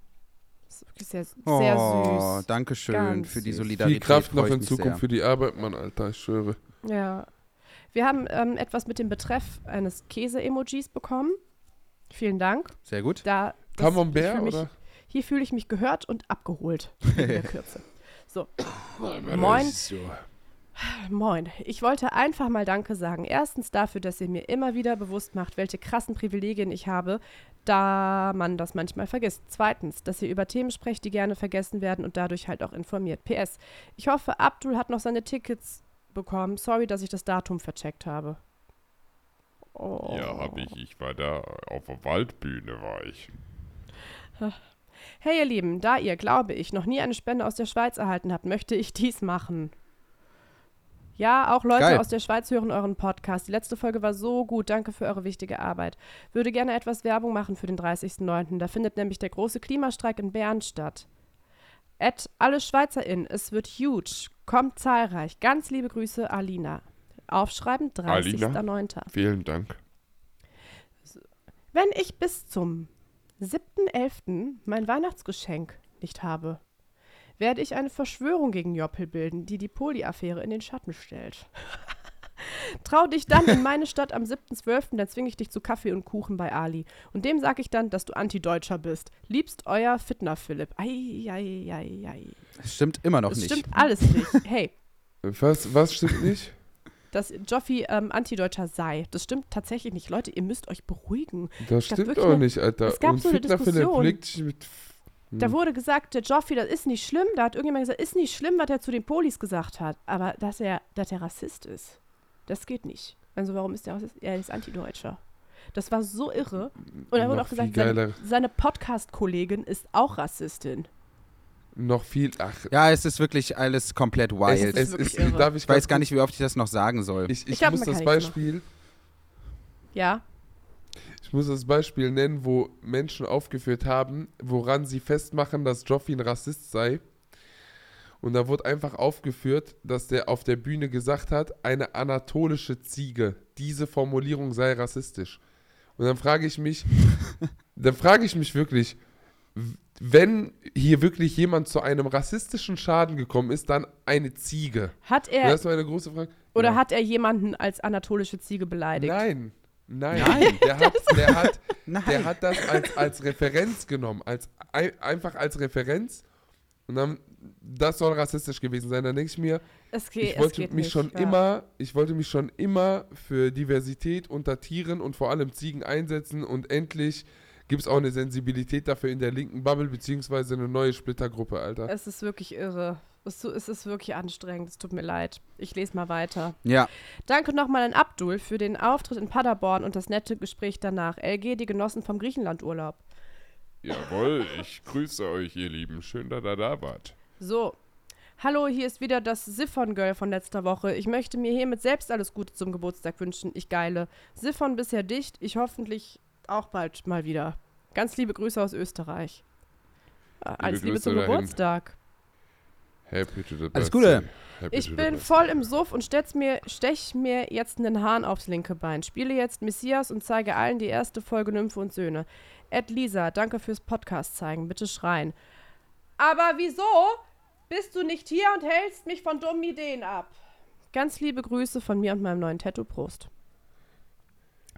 Das ist wirklich sehr, sehr oh, süß. danke schön Ganz für die. Solidarität. Viel Kraft noch in Zukunft sehr. für die Arbeit, Mann, Alter, ich schwöre. Ja. Wir haben ähm, etwas mit dem Betreff eines Käse-Emojis bekommen. Vielen Dank. Sehr gut. Da, Camembert, mich, oder? Hier fühle ich mich gehört und abgeholt. In der Kürze. [laughs] So. Moin. Moin. Ich wollte einfach mal Danke sagen. Erstens dafür, dass ihr mir immer wieder bewusst macht, welche krassen Privilegien ich habe, da man das manchmal vergisst. Zweitens, dass ihr über Themen sprecht, die gerne vergessen werden und dadurch halt auch informiert. PS. Ich hoffe, Abdul hat noch seine Tickets bekommen. Sorry, dass ich das Datum vercheckt habe. Oh. Ja, hab ich. Ich war da. Auf der Waldbühne war ich. Hey ihr Lieben, da ihr, glaube ich, noch nie eine Spende aus der Schweiz erhalten habt, möchte ich dies machen. Ja, auch Leute Geil. aus der Schweiz hören euren Podcast. Die letzte Folge war so gut. Danke für eure wichtige Arbeit. Würde gerne etwas Werbung machen für den 30.09. Da findet nämlich der große Klimastreik in Bern statt. At alle SchweizerInnen, es wird huge. Kommt zahlreich. Ganz liebe Grüße, Alina. Aufschreiben, 30.09. Vielen Dank. Wenn ich bis zum 7.11. mein Weihnachtsgeschenk nicht habe, werde ich eine Verschwörung gegen Joppel bilden, die die Poli-Affäre in den Schatten stellt. [laughs] Trau dich dann in meine Stadt am 7.12., dann zwinge ich dich zu Kaffee und Kuchen bei Ali. Und dem sage ich dann, dass du Antideutscher bist. Liebst euer Fitner Philipp. Ei, ei, ei, ei. Das stimmt immer noch Das nicht. stimmt alles nicht. Hey, [laughs] Was, was stimmt nicht? dass Joffi ähm, Antideutscher sei. Das stimmt tatsächlich nicht. Leute, ihr müsst euch beruhigen. Das stimmt auch nicht, Alter. es gab Und so eine Fitner Philipp Diskussion. legt sich mit. Da Hm. wurde gesagt, der Joffi, das ist nicht schlimm. Da hat irgendjemand gesagt, ist nicht schlimm, was er zu den Polis gesagt hat. Aber dass er, dass er Rassist ist, das geht nicht. Also warum ist der Rassist? Er ist Antideutscher. Das war so irre. Und da wurde auch gesagt, seine, seine Podcast-Kollegin ist auch Rassistin. Noch viel. Ach, Ja, es ist wirklich alles komplett es, wild. es wirklich ist. irre. Darf ich ich weiß gar nicht, wie oft ich das noch sagen soll. Ich, ich, Ich glaub, muss das Beispiel. Ja, Ich muss das Beispiel nennen, wo Menschen aufgeführt haben, woran sie festmachen, dass Joffi ein Rassist sei. Und da wurde einfach aufgeführt, dass der auf der Bühne gesagt hat, eine anatolische Ziege. Diese Formulierung sei rassistisch. Und dann frage ich mich, [laughs] dann frage ich mich wirklich, wenn hier wirklich jemand zu einem rassistischen Schaden gekommen ist, dann eine Ziege. hat Und er das ist meine große Frage. oder Ja. hat er jemanden als anatolische Ziege beleidigt? Nein. Nein, Der, [laughs] hat, der, hat, Nein. der hat das als, als Referenz genommen, als, ein, einfach als Referenz. Und dann, das soll rassistisch gewesen sein. Dann denke ich mir, geht, ich wollte mich nicht. schon ja. immer, ich wollte mich schon immer für Diversität unter Tieren und vor allem Ziegen einsetzen und endlich gibt es auch eine Sensibilität dafür in der linken Bubble, beziehungsweise eine neue Splittergruppe, Alter. Es ist wirklich irre. Es, es ist wirklich anstrengend. Es tut mir leid. Ich lese mal weiter. Ja, Danke nochmal an Abdul für den Auftritt in Paderborn und das nette Gespräch danach. LG, die Genossen vom Griechenlandurlaub. Jawohl, ich grüße euch, ihr Lieben. Schön, dass ihr da wart. So. Hallo, hier ist wieder das Siphon-Girl von letzter Woche. Ich möchte mir hiermit selbst alles Gute zum Geburtstag wünschen. Ich geile. Siphon bisher dicht. Ich hoffentlich auch bald mal wieder. Ganz liebe Grüße aus Österreich. Äh, Alles Liebe Grüße zum dahin. Geburtstag. Happy to the Alles birthday. Gute. Happy Ich bin voll im Suff und stech mir, stech mir jetzt einen Hahn aufs linke Bein. Spiele jetzt Messias und zeige allen die erste Folge Nymphe und Söhne. Ed Lisa, danke fürs Podcast zeigen. Bitte schreien. Aber wieso bist du nicht hier und hältst mich von dummen Ideen ab? Ganz liebe Grüße von mir und meinem neuen Tattoo. Prost.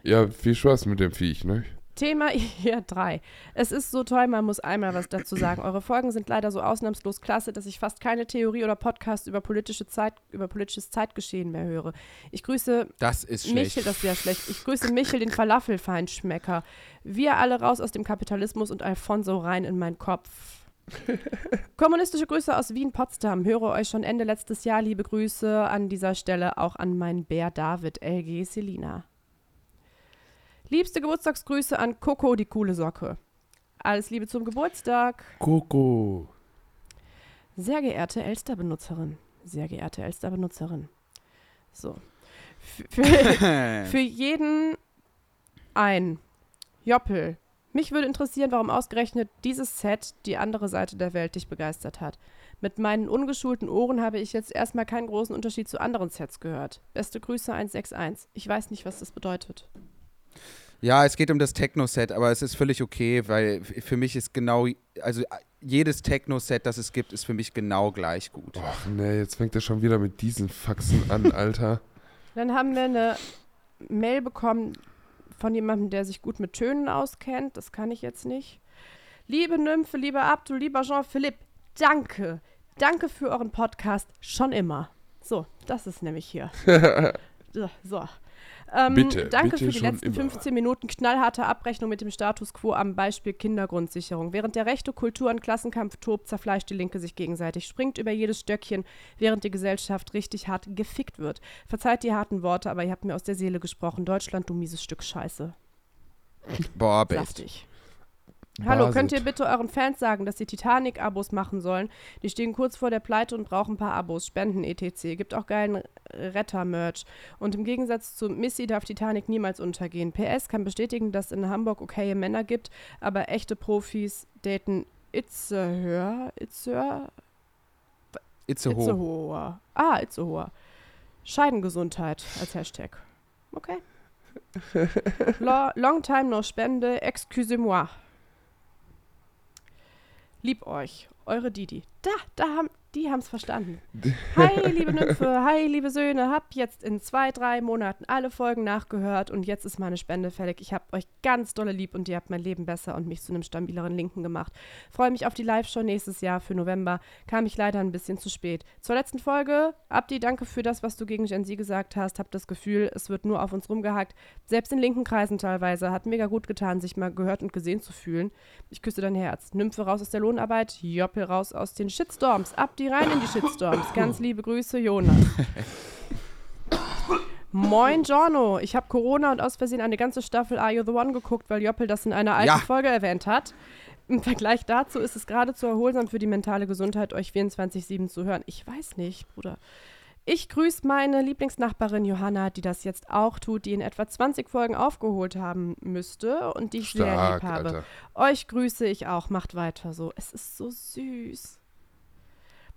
Ja, viel Spaß mit dem Viech, ne? Thema [laughs] hier 3. Es ist so toll, man muss einmal was dazu sagen. Eure Folgen sind leider so ausnahmslos klasse, dass ich fast keine Theorie oder Podcast über, politische Zeit, über politisches Zeitgeschehen mehr höre. Ich grüße das ist schlecht. Michel, das ist ja schlecht. Ich grüße Michel, den Falafelfeinschmecker. Wir alle raus aus dem Kapitalismus und Alfonso rein in meinen Kopf. [laughs] Kommunistische Grüße aus Wien-Potsdam. Höre euch schon Ende letztes Jahr. Liebe Grüße an dieser Stelle auch an meinen Bär David, LG Selina. Liebste Geburtstagsgrüße an Coco, die coole Socke. Alles Liebe zum Geburtstag. Coco. Sehr geehrte Elster-Benutzerin, sehr geehrte Elster-Benutzerin. So. Für, [laughs] für jeden ein Joppel. Mich würde interessieren, warum ausgerechnet dieses Set die andere Seite der Welt dich begeistert hat. Mit meinen ungeschulten Ohren habe ich jetzt erstmal keinen großen Unterschied zu anderen Sets gehört. Beste Grüße 161. Ich weiß nicht, was das bedeutet. Ja, es geht um das Techno-Set, aber es ist völlig okay, weil für mich ist genau, also äh, jedes Techno-Set, das es gibt, ist für mich genau gleich gut. Ach nee, jetzt fängt er schon wieder mit diesen Faxen an, Alter. [laughs] Dann haben wir eine Mail bekommen von jemandem, der sich gut mit Tönen auskennt. Das kann ich jetzt nicht. Liebe Nymphe, lieber Abdul, lieber Jean-Philippe, danke. Danke für euren Podcast schon immer. So, das ist nämlich hier. [laughs] so. Ähm, Bitte, danke bitte für die letzten immer. 15 Minuten knallharte Abrechnung mit dem Status quo am Beispiel Kindergrundsicherung. Während der rechte Kultur- und Klassenkampf tobt, zerfleischt die Linke sich gegenseitig, springt über jedes Stöckchen, während die Gesellschaft richtig hart gefickt wird. Verzeiht die harten Worte, aber ihr habt mir aus der Seele gesprochen. Deutschland, du mieses Stück Scheiße. Boah, best. Saftig. Hallo, Basit. könnt ihr bitte euren Fans sagen, dass sie Titanic-Abos machen sollen? Die stehen kurz vor der Pleite und brauchen ein paar Abos, Spenden etc. Gibt auch geilen Retter-Merch. Und im Gegensatz zu Missy darf Titanic niemals untergehen. PS kann bestätigen, dass es in Hamburg okaye Männer gibt, aber echte Profis daten Itzehoer, Itzehoer, Itzehoe. Itzehoer. Ah, Itzehoer. Scheidengesundheit als Hashtag. Okay. [laughs] Lo long time no Spende, excusez-moi. Lieb euch, eure Didi. Da, da haben, die haben es verstanden. [laughs] Hi, liebe Nymphe, hi, liebe Söhne. Hab jetzt in zwei, drei Monaten alle Folgen nachgehört und jetzt ist meine Spende fällig. Ich hab euch ganz dolle lieb und ihr habt mein Leben besser und mich zu einem stabileren Linken gemacht. Freue mich auf die Live-Show nächstes Jahr für November. Kam ich leider ein bisschen zu spät. Zur letzten Folge, Abdi, danke für das, was du gegen Gen Z gesagt hast. Hab das Gefühl, es wird nur auf uns rumgehackt. Selbst in linken Kreisen teilweise. Hat mega gut getan, sich mal gehört und gesehen zu fühlen. Ich küsse dein Herz. Nymphe raus aus der Lohnarbeit, Joppel raus aus den Shitstorms. Abdi rein in die Shitstorms. Ganz liebe Grüße, Jonas. Moin, Giorno. Ich habe Corona und aus Versehen eine ganze Staffel Are You the One geguckt, weil Joppel das in einer alten Ja. Folge erwähnt hat. Im Vergleich dazu ist es geradezu erholsam für die mentale Gesundheit, euch 24-7 zu hören. Ich weiß nicht, Bruder. Ich grüße meine Lieblingsnachbarin Johanna, die das jetzt auch tut, die in etwa 20 Folgen aufgeholt haben müsste und die ich sehr Stark, lieb habe. Alter. Euch grüße ich auch. Macht weiter so. Es ist so süß.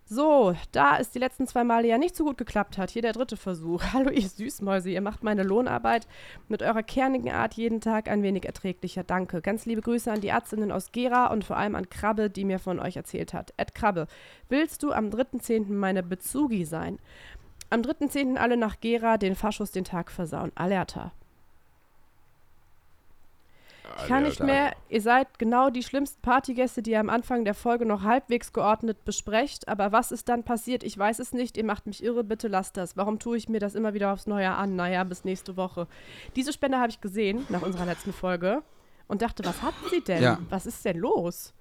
So, da es die letzten zwei Male ja nicht so gut geklappt hat, hier der dritte Versuch. [laughs] Hallo, ihr Süßmäuse, ihr macht meine Lohnarbeit mit eurer kernigen Art jeden Tag ein wenig erträglicher. Danke. Ganz liebe Grüße an die Ärztinnen aus Gera und vor allem an Krabbe, die mir von euch erzählt hat. Ed Krabbe, willst du am 3.10. meine Bezugi sein? Am 3.10. alle nach Gera den Faschus den Tag versauen. Alerta. Ich kann nicht mehr. Ihr seid genau die schlimmsten Partygäste, die ihr am Anfang der Folge noch halbwegs geordnet besprecht. Aber was ist dann passiert? Ich weiß es nicht. Ihr macht mich irre. Bitte lasst das. Warum tue ich mir das immer wieder aufs Neue an? Naja, bis nächste Woche. Diese Spende habe ich gesehen nach unserer letzten Folge und dachte, was hat sie denn? Ja. Was ist denn los?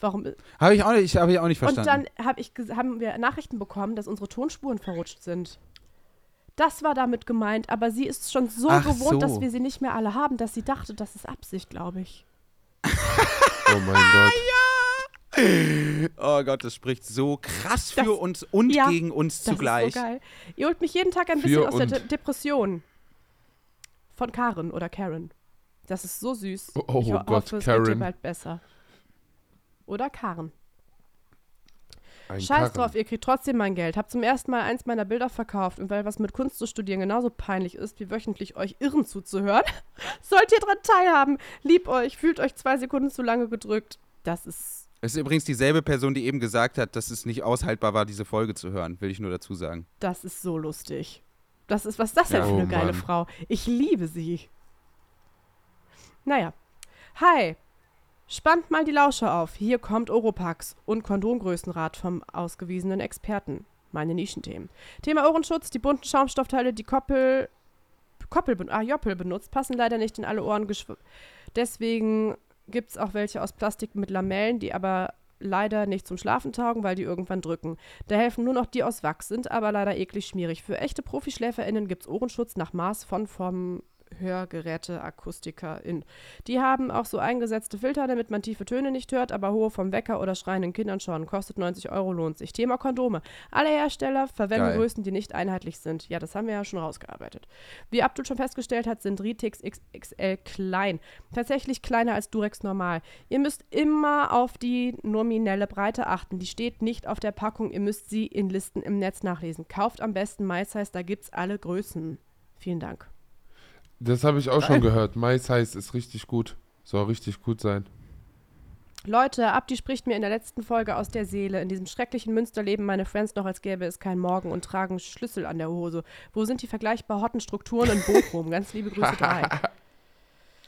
Warum? Habe ich, auch nicht- ich auch nicht Und verstanden. dann hab ich, haben wir Nachrichten bekommen, dass unsere Tonspuren verrutscht sind. Das war damit gemeint, aber sie ist schon so Ach gewohnt, so. dass wir sie nicht mehr alle haben, dass sie dachte, das ist Absicht, glaube ich. Oh mein [laughs] Gott. oh Gott, das spricht so krass Das- für uns und ja, gegen uns Das zugleich. ist so geil. Ihr holt mich jeden Tag ein Für bisschen aus der. De Depression. Von Karen oder Karen. Das ist so süß. Oh, oh ich Gott, hoffe, es geht dir Karen. bald besser. Oder Karen. Ein Scheiß Karren. drauf, ihr kriegt trotzdem mein Geld. Hab zum ersten Mal eins meiner Bilder verkauft und weil was mit Kunst zu studieren genauso peinlich ist, wie wöchentlich euch Irren zuzuhören, [laughs] sollt ihr dran teilhaben. Lieb euch, fühlt euch zwei Sekunden zu lange gedrückt. Das ist. Es ist übrigens dieselbe Person, die eben gesagt hat, dass es nicht aushaltbar war, diese Folge zu hören, will ich nur dazu sagen. Das ist so lustig. Das ist, was das denn Ja. für eine Oh geile Mann. Frau? Ich liebe sie. Naja. Hi. Spannt mal die Lausche auf. Hier kommt Oropax und Kondomgrößenrat vom ausgewiesenen Experten. Meine Nischenthemen. Thema Ohrenschutz, die bunten Schaumstoffteile, die Koppel, Koppel, ah, Joppel benutzt, passen leider nicht in alle Ohren. Deswegen gibt es auch welche aus Plastik mit Lamellen, die aber leider nicht zum Schlafen taugen, weil die irgendwann drücken. Da helfen nur noch die aus Wachs, sind aber leider eklig schmierig. Für echte Profischläferinnen gibt es Ohrenschutz nach Maß von vom Hörgeräte, AkustikerInnen. Die haben auch so eingesetzte Filter, damit man tiefe Töne nicht hört, aber hohe vom Wecker oder schreienden Kindern schon. Kostet 90 Euro, lohnt sich. Thema Kondome. Alle Hersteller verwenden Geil. Größen, die nicht einheitlich sind. Ja, das haben wir ja schon rausgearbeitet. Wie Abdul schon festgestellt hat, sind Ritix XXL klein. Tatsächlich kleiner als Durex normal. Ihr müsst immer auf die nominelle Breite achten. Die steht nicht auf der Packung. Ihr müsst sie in Listen im Netz nachlesen. Kauft am besten MySize, da gibt's alle Größen. Vielen Dank. Das habe ich auch schon gehört. My Size ist richtig gut. Soll richtig gut sein. Leute, Abdi spricht mir in der letzten Folge aus der Seele. In diesem schrecklichen Münster leben meine Friends noch, als gäbe es keinen Morgen und tragen Schlüssel an der Hose. Wo sind die vergleichbar hotten Strukturen in Bochum? Ganz liebe Grüße [laughs] drei.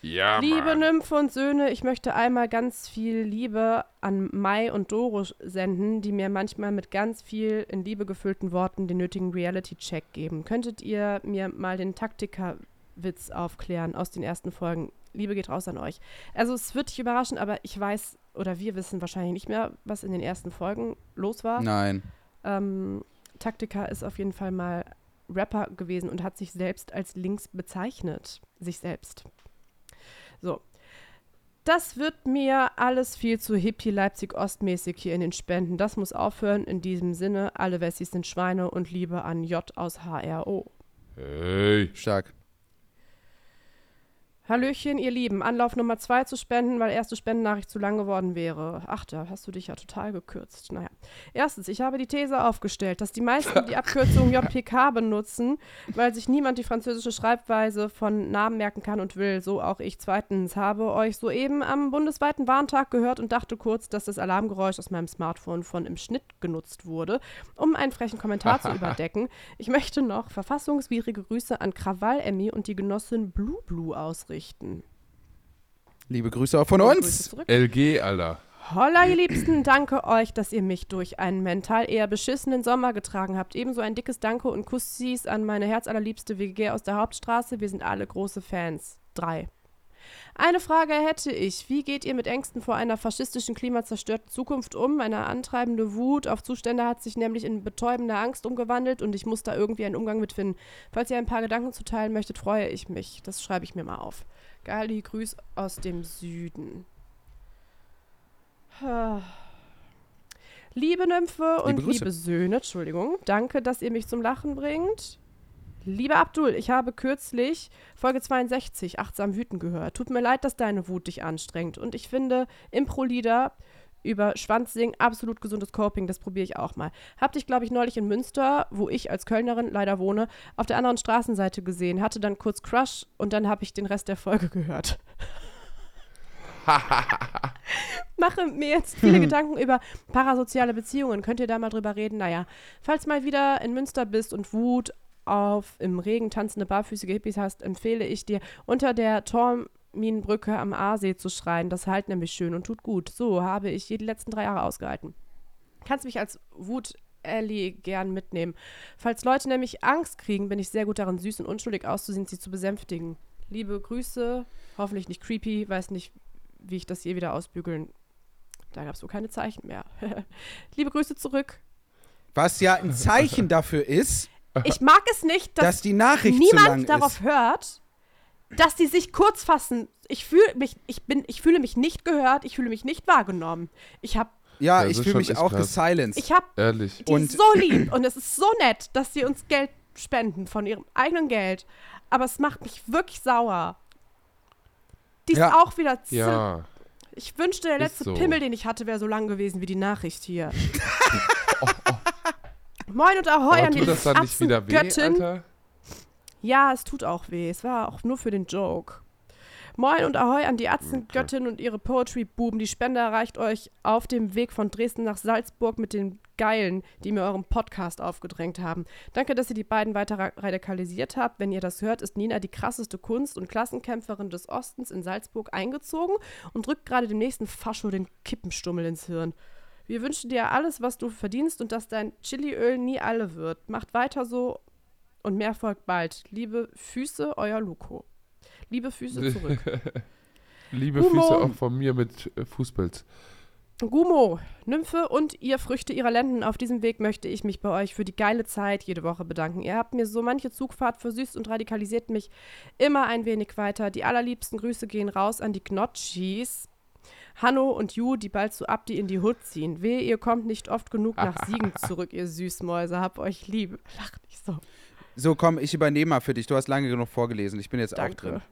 Ja, Liebe. Nymphe und Söhne, ich möchte einmal ganz viel Liebe an Mai und Doro senden, die mir manchmal mit ganz viel in Liebe gefüllten Worten den nötigen Reality-Check geben. Könntet ihr mir mal den Taktiker-Witz aufklären aus den ersten Folgen? Liebe geht raus an euch. Also es wird dich überraschen, aber ich weiß oder wir wissen wahrscheinlich nicht mehr, was in den ersten Folgen los war. Nein. Ähm, Taktika ist auf jeden Fall mal Rapper gewesen und hat sich selbst als links bezeichnet. Sich selbst. So. Das wird mir alles viel zu hippie Leipzig Ostmäßig hier in den Spenden. Das muss aufhören. In diesem Sinne, alle Wessis sind Schweine und Liebe an J aus HRO. Hey. Stark. Hallöchen, ihr Lieben. Anlauf Nummer zwei zu spenden, weil erste Spendennachricht zu lang geworden wäre. Ach, da hast du dich ja total gekürzt. Naja. Erstens, ich habe die These aufgestellt, dass die meisten die Abkürzung [laughs] JPK benutzen, weil sich niemand die französische Schreibweise von Namen merken kann und will. So auch ich. Zweitens, habe euch soeben am bundesweiten Warntag gehört und dachte kurz, dass das Alarmgeräusch aus meinem Smartphone von im Schnitt genutzt wurde, um einen frechen Kommentar zu [laughs] überdecken. Ich möchte noch verfassungswidrige Grüße an Krawall-Emmy und die Genossin Blue Blue ausrichten. Liebe Grüße auch von Grüße uns. LG, Alter. Holla, ihr Liebsten, danke euch, dass ihr mich durch einen mental eher beschissenen Sommer getragen habt. Ebenso ein dickes Danke und Kussis an meine herzallerliebste WG aus der Hauptstraße. Wir sind alle große Fans. Drei. Eine Frage hätte ich. Wie geht ihr mit Ängsten vor einer faschistischen, klimazerstörten Zukunft um? Eine antreibende Wut auf Zustände hat sich nämlich in betäubende Angst umgewandelt und ich muss da irgendwie einen Umgang mit finden. Falls ihr ein paar Gedanken zu teilen möchtet, freue ich mich. Das schreibe ich mir mal auf. Geili Grüß aus dem Süden. Liebe Nymphe und Liebe liebe Söhne, Entschuldigung, danke, dass ihr mich zum Lachen bringt. Lieber Abdul, ich habe kürzlich Folge 62, Achtsam Wüten gehört. Tut mir leid, dass deine Wut dich anstrengt. Und ich finde Impro-Lieder über Schwanzsingen absolut gesundes Coping. Das probiere ich auch mal. Hab dich, glaube ich, neulich in Münster, wo ich als Kölnerin leider wohne, auf der anderen Straßenseite gesehen. Hatte dann kurz Crush und dann habe ich den Rest der Folge gehört. [laughs] Mache mir jetzt viele [laughs] Gedanken über parasoziale Beziehungen. Könnt ihr da mal drüber reden? Naja, falls mal wieder in Münster bist und Wut auf im Regen tanzende barfüßige Hippies hast, empfehle ich dir, unter der Torminbrücke am Aasee zu schreien. Das halt nämlich schön und tut gut. So habe ich hier die letzten drei Jahre ausgehalten. Kannst mich als Wut Ellie gern mitnehmen. Falls Leute nämlich Angst kriegen, bin ich sehr gut darin, süß und unschuldig auszusehen, sie zu besänftigen. Liebe Grüße, hoffentlich nicht creepy, weiß nicht, wie ich das je wieder ausbügeln. Da gab es wohl keine Zeichen mehr. [laughs] Liebe Grüße zurück. Was ja ein Zeichen [laughs] dafür ist, Ich mag es nicht, dass dass die Nachricht niemand darauf ist. hört, dass die sich kurz fassen. Ich fühle mich, ich bin, ich fühle mich nicht gehört, ich fühle mich nicht wahrgenommen. Ich habe, Ja, Ja, ich fühle mich auch krass. gesilenced. ich habe Ehrlich. die Und- ist so lieb und es ist so nett, dass sie uns Geld spenden von ihrem eigenen Geld. Aber es macht mich wirklich sauer. Die ist Ja. auch wieder. Ja. Ich wünschte, der letzte so. Pimmel, den ich hatte, wäre so lang gewesen wie die Nachricht hier. [laughs] [laughs] Moin und Ahoi Aber an die tut das dann nicht wieder weh, Göttin. Alter? Ja, es tut auch weh. Es war auch nur für den Joke. Moin und Ahoi an die Atzengöttin und ihre Poetry-Buben. Die Spende erreicht euch auf dem Weg von Dresden nach Salzburg mit den Geilen, die mir euren Podcast aufgedrängt haben. Danke, dass ihr die beiden weiter ra- radikalisiert habt. Wenn ihr das hört, ist Nina die krasseste Kunst- und Klassenkämpferin des Ostens in Salzburg eingezogen und drückt gerade dem nächsten Fascho den Kippenstummel ins Hirn. Wir wünschen dir alles, was du verdienst und dass dein Chiliöl nie alle wird. Macht weiter so und mehr folgt bald. Liebe Füße, euer Luko. Liebe Füße [laughs] zurück. Liebe Humor. Füße auch von mir mit äh, Fußpilz. Gumo, Nymphe und ihr Früchte ihrer Lenden. Auf diesem Weg möchte ich mich bei euch für die geile Zeit jede Woche bedanken. Ihr habt mir so manche Zugfahrt versüßt und radikalisiert mich immer ein wenig weiter. Die allerliebsten Grüße gehen raus an die Gnotschis. Hanno und Ju, die bald zu Abdi in die Hut ziehen. Wehe, ihr kommt nicht oft genug nach [laughs] Siegen zurück, ihr Süßmäuse. Hab euch lieb. Lacht nicht so. So, komm, ich übernehme mal für dich. Du hast lange genug vorgelesen. Ich bin jetzt auch drin. Danke.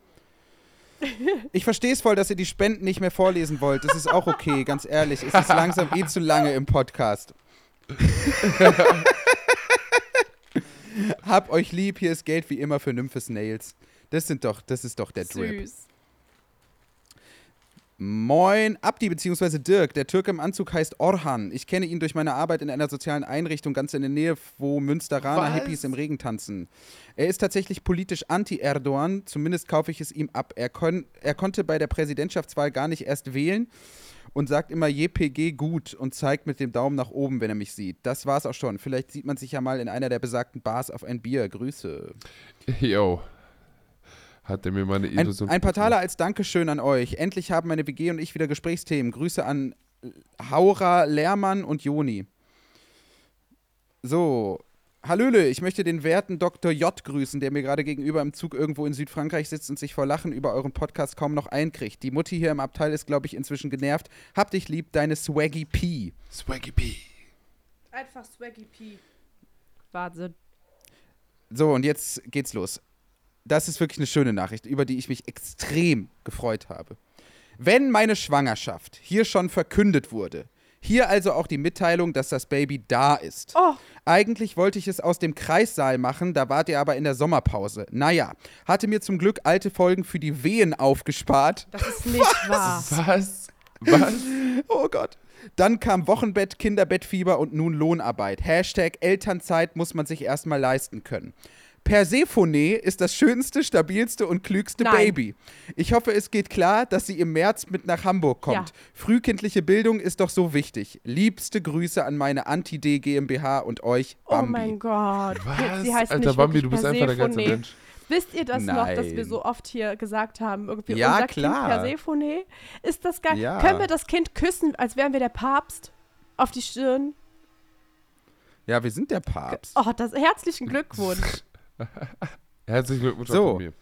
Ich verstehe es voll, dass ihr die Spenden nicht mehr vorlesen wollt. Das ist auch okay, ganz ehrlich. Es ist langsam eh zu lange im Podcast. [laughs] Hab euch lieb, hier ist Geld wie immer für Nymphes Nails. Das sind doch, das ist doch der Drip. Moin, Abdi bzw. Dirk. Der Türke im Anzug heißt Orhan. Ich kenne ihn durch meine Arbeit in einer sozialen Einrichtung ganz in der Nähe, wo Münsteraner Was? Hippies im Regen tanzen. Er ist tatsächlich politisch anti-Erdogan, zumindest kaufe ich es ihm ab. Er, kon er konnte bei der Präsidentschaftswahl gar nicht erst wählen und sagt immer JPG gut und zeigt mit dem Daumen nach oben, wenn er mich sieht. Das war's auch schon. Vielleicht sieht man sich ja mal in einer der besagten Bars auf ein Bier. Grüße. Yo. Hat der mir meine Ein, Illusion. ein paar Taler als Dankeschön an euch. Endlich haben meine WG und ich wieder Gesprächsthemen. Grüße an Haura, Lehrmann und Joni. So. Hallöle, ich möchte den werten Dr. J grüßen, der mir gerade gegenüber im Zug irgendwo in Südfrankreich sitzt und sich vor Lachen über euren Podcast kaum noch einkriegt. Die Mutti hier im Abteil ist, glaube ich, inzwischen genervt. Hab dich lieb, deine Swaggy P. Swaggy P. Einfach Swaggy P. Wahnsinn. So, und jetzt geht's los. Das ist wirklich eine schöne Nachricht, über die ich mich extrem gefreut habe. Wenn meine Schwangerschaft hier schon verkündet wurde, hier also auch die Mitteilung, dass das Baby da ist. Oh, Eigentlich wollte ich es aus dem Kreissaal machen, da wart ihr aber in der Sommerpause. Naja, hatte mir zum Glück alte Folgen für die Wehen aufgespart. das ist nicht wahr. Was? Was? Oh Gott. Dann kam Wochenbett, Kinderbettfieber und nun Lohnarbeit. Hashtag Elternzeit muss man sich erstmal leisten können. Persephone ist das schönste, stabilste und klügste Nein. Baby. Ich hoffe, es geht klar, dass sie im März mit nach Hamburg kommt. Ja. Frühkindliche Bildung ist doch so wichtig. Liebste Grüße an meine Anti-D GmbH und euch, Oh Bambi. mein Gott. Was? Sie heißt Alter nicht Bambi, du bist einfach der ganze Persephone. Mensch. Wisst ihr das noch, dass wir Nein. so oft hier gesagt haben, irgendwie Ja, unser klar. Kind Persephone? Ist das geil? Ja. Können wir das Kind küssen, als wären wir der Papst auf die Stirn? Ja, wir sind der Papst. Oh, das herzlichen Glückwunsch. [laughs] [laughs] Herzlichen Glückwunsch So. von mir.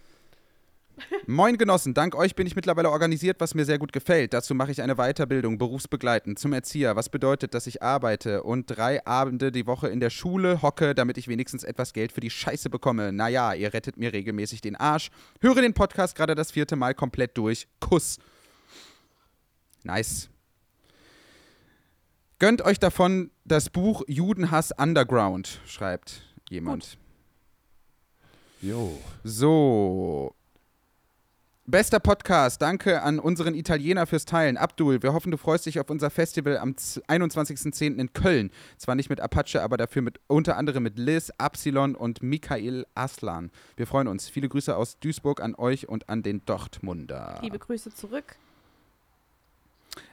Moin Genossen, dank euch bin ich mittlerweile organisiert, was mir sehr gut gefällt. Dazu mache ich eine Weiterbildung, berufsbegleitend, zum Erzieher, was bedeutet, dass ich arbeite und drei Abende die Woche in der Schule hocke, damit ich wenigstens etwas Geld für die Scheiße bekomme. Naja, ihr rettet mir regelmäßig den Arsch. Höre den Podcast gerade das vierte Mal komplett durch. Kuss. Nice. Gönnt euch davon das Buch Judenhass Underground, schreibt jemand. Jo. So. Bester Podcast. Danke an unseren Italiener fürs Teilen. Abdul, wir hoffen, du freust dich auf unser Festival am z- 21.10. in Köln. Zwar nicht mit Apache, aber dafür mit unter anderem mit Liz, Absilon und Michael Aslan. Wir freuen uns. Viele Grüße aus Duisburg an euch und an den Dortmunder. Liebe Grüße zurück.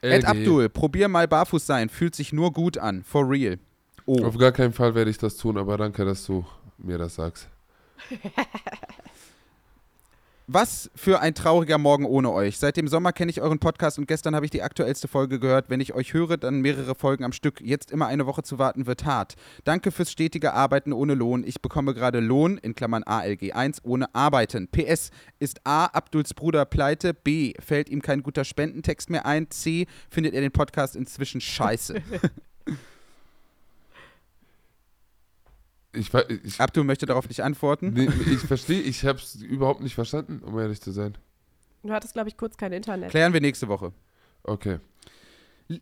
Ed. Abdul, probier mal barfuß sein. Fühlt sich nur gut an. For real. Oh. Auf gar keinen Fall werde ich das tun, aber danke, dass du mir das sagst. Was für ein trauriger Morgen ohne euch. Seit dem Sommer kenne ich euren Podcast und gestern habe ich die aktuellste Folge gehört. Wenn ich euch höre, dann mehrere Folgen am Stück. Jetzt immer eine Woche zu warten wird hart. Danke fürs stetige Arbeiten ohne Lohn. Ich bekomme gerade Lohn, in Klammern ALG 1, ohne Arbeiten. PS, ist A, Abduls Bruder pleite? B, fällt ihm kein guter Spendentext mehr ein? C, findet er den Podcast inzwischen scheiße? [laughs] Ich, ich, Abdul möchte darauf nicht antworten. nee, ich verstehe, ich habe es überhaupt nicht verstanden, um ehrlich zu sein. Du hattest, glaube ich, kurz kein Internet. Klären wir nächste Woche. Okay.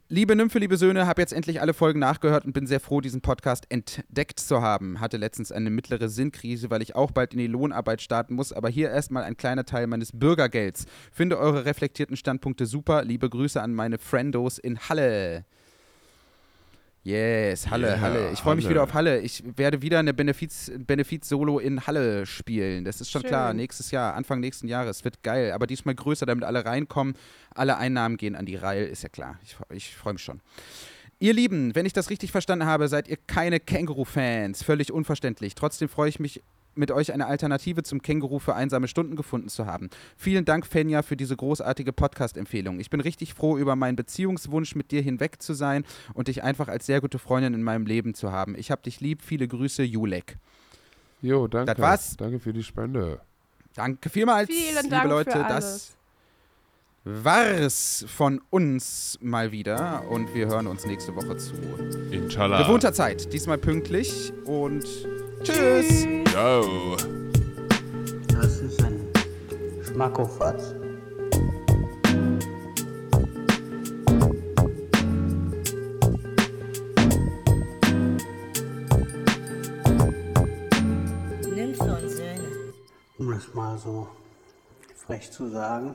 Liebe Nymphe, liebe Söhne, habe jetzt endlich alle Folgen nachgehört und bin sehr froh, diesen Podcast entdeckt zu haben. Hatte letztens eine mittlere Sinnkrise, weil ich auch bald in die Lohnarbeit starten muss, aber hier erstmal ein kleiner Teil meines Bürgergelds. Finde eure reflektierten Standpunkte super. Liebe Grüße an meine Friendos in Halle. Yes, Halle, Yeah, Halle. Ich freue mich wieder auf Halle. Ich werde wieder eine Benefiz- Benefiz-Solo in Halle spielen. Das ist schon Schön. klar. Nächstes Jahr, Anfang nächsten Jahres. Wird geil. Aber diesmal größer, damit alle reinkommen. Alle Einnahmen gehen an die Reihe, ist ja klar. Ich, ich freue mich schon. Ihr Lieben, wenn ich das richtig verstanden habe, seid ihr keine Känguru-Fans. Völlig unverständlich. Trotzdem freue ich mich mit euch eine Alternative zum Känguru für einsame Stunden gefunden zu haben. Vielen Dank, Fenja, für diese großartige Podcast-Empfehlung. Ich bin richtig froh, über meinen Beziehungswunsch mit dir hinweg zu sein und dich einfach als sehr gute Freundin in meinem Leben zu haben. Ich hab dich lieb. Viele Grüße, Julek. Jo, danke. Das war's. Danke für die Spende. Danke vielmals, Vielen liebe Dank Leute. für Das war's von uns mal wieder und wir hören uns nächste Woche zu Inshallah. gewohnter Zeit. Diesmal pünktlich und tschüss. Ciao. Das ist ein Schmackofatz. Nymphe und Söhne. Um das mal so frech zu sagen.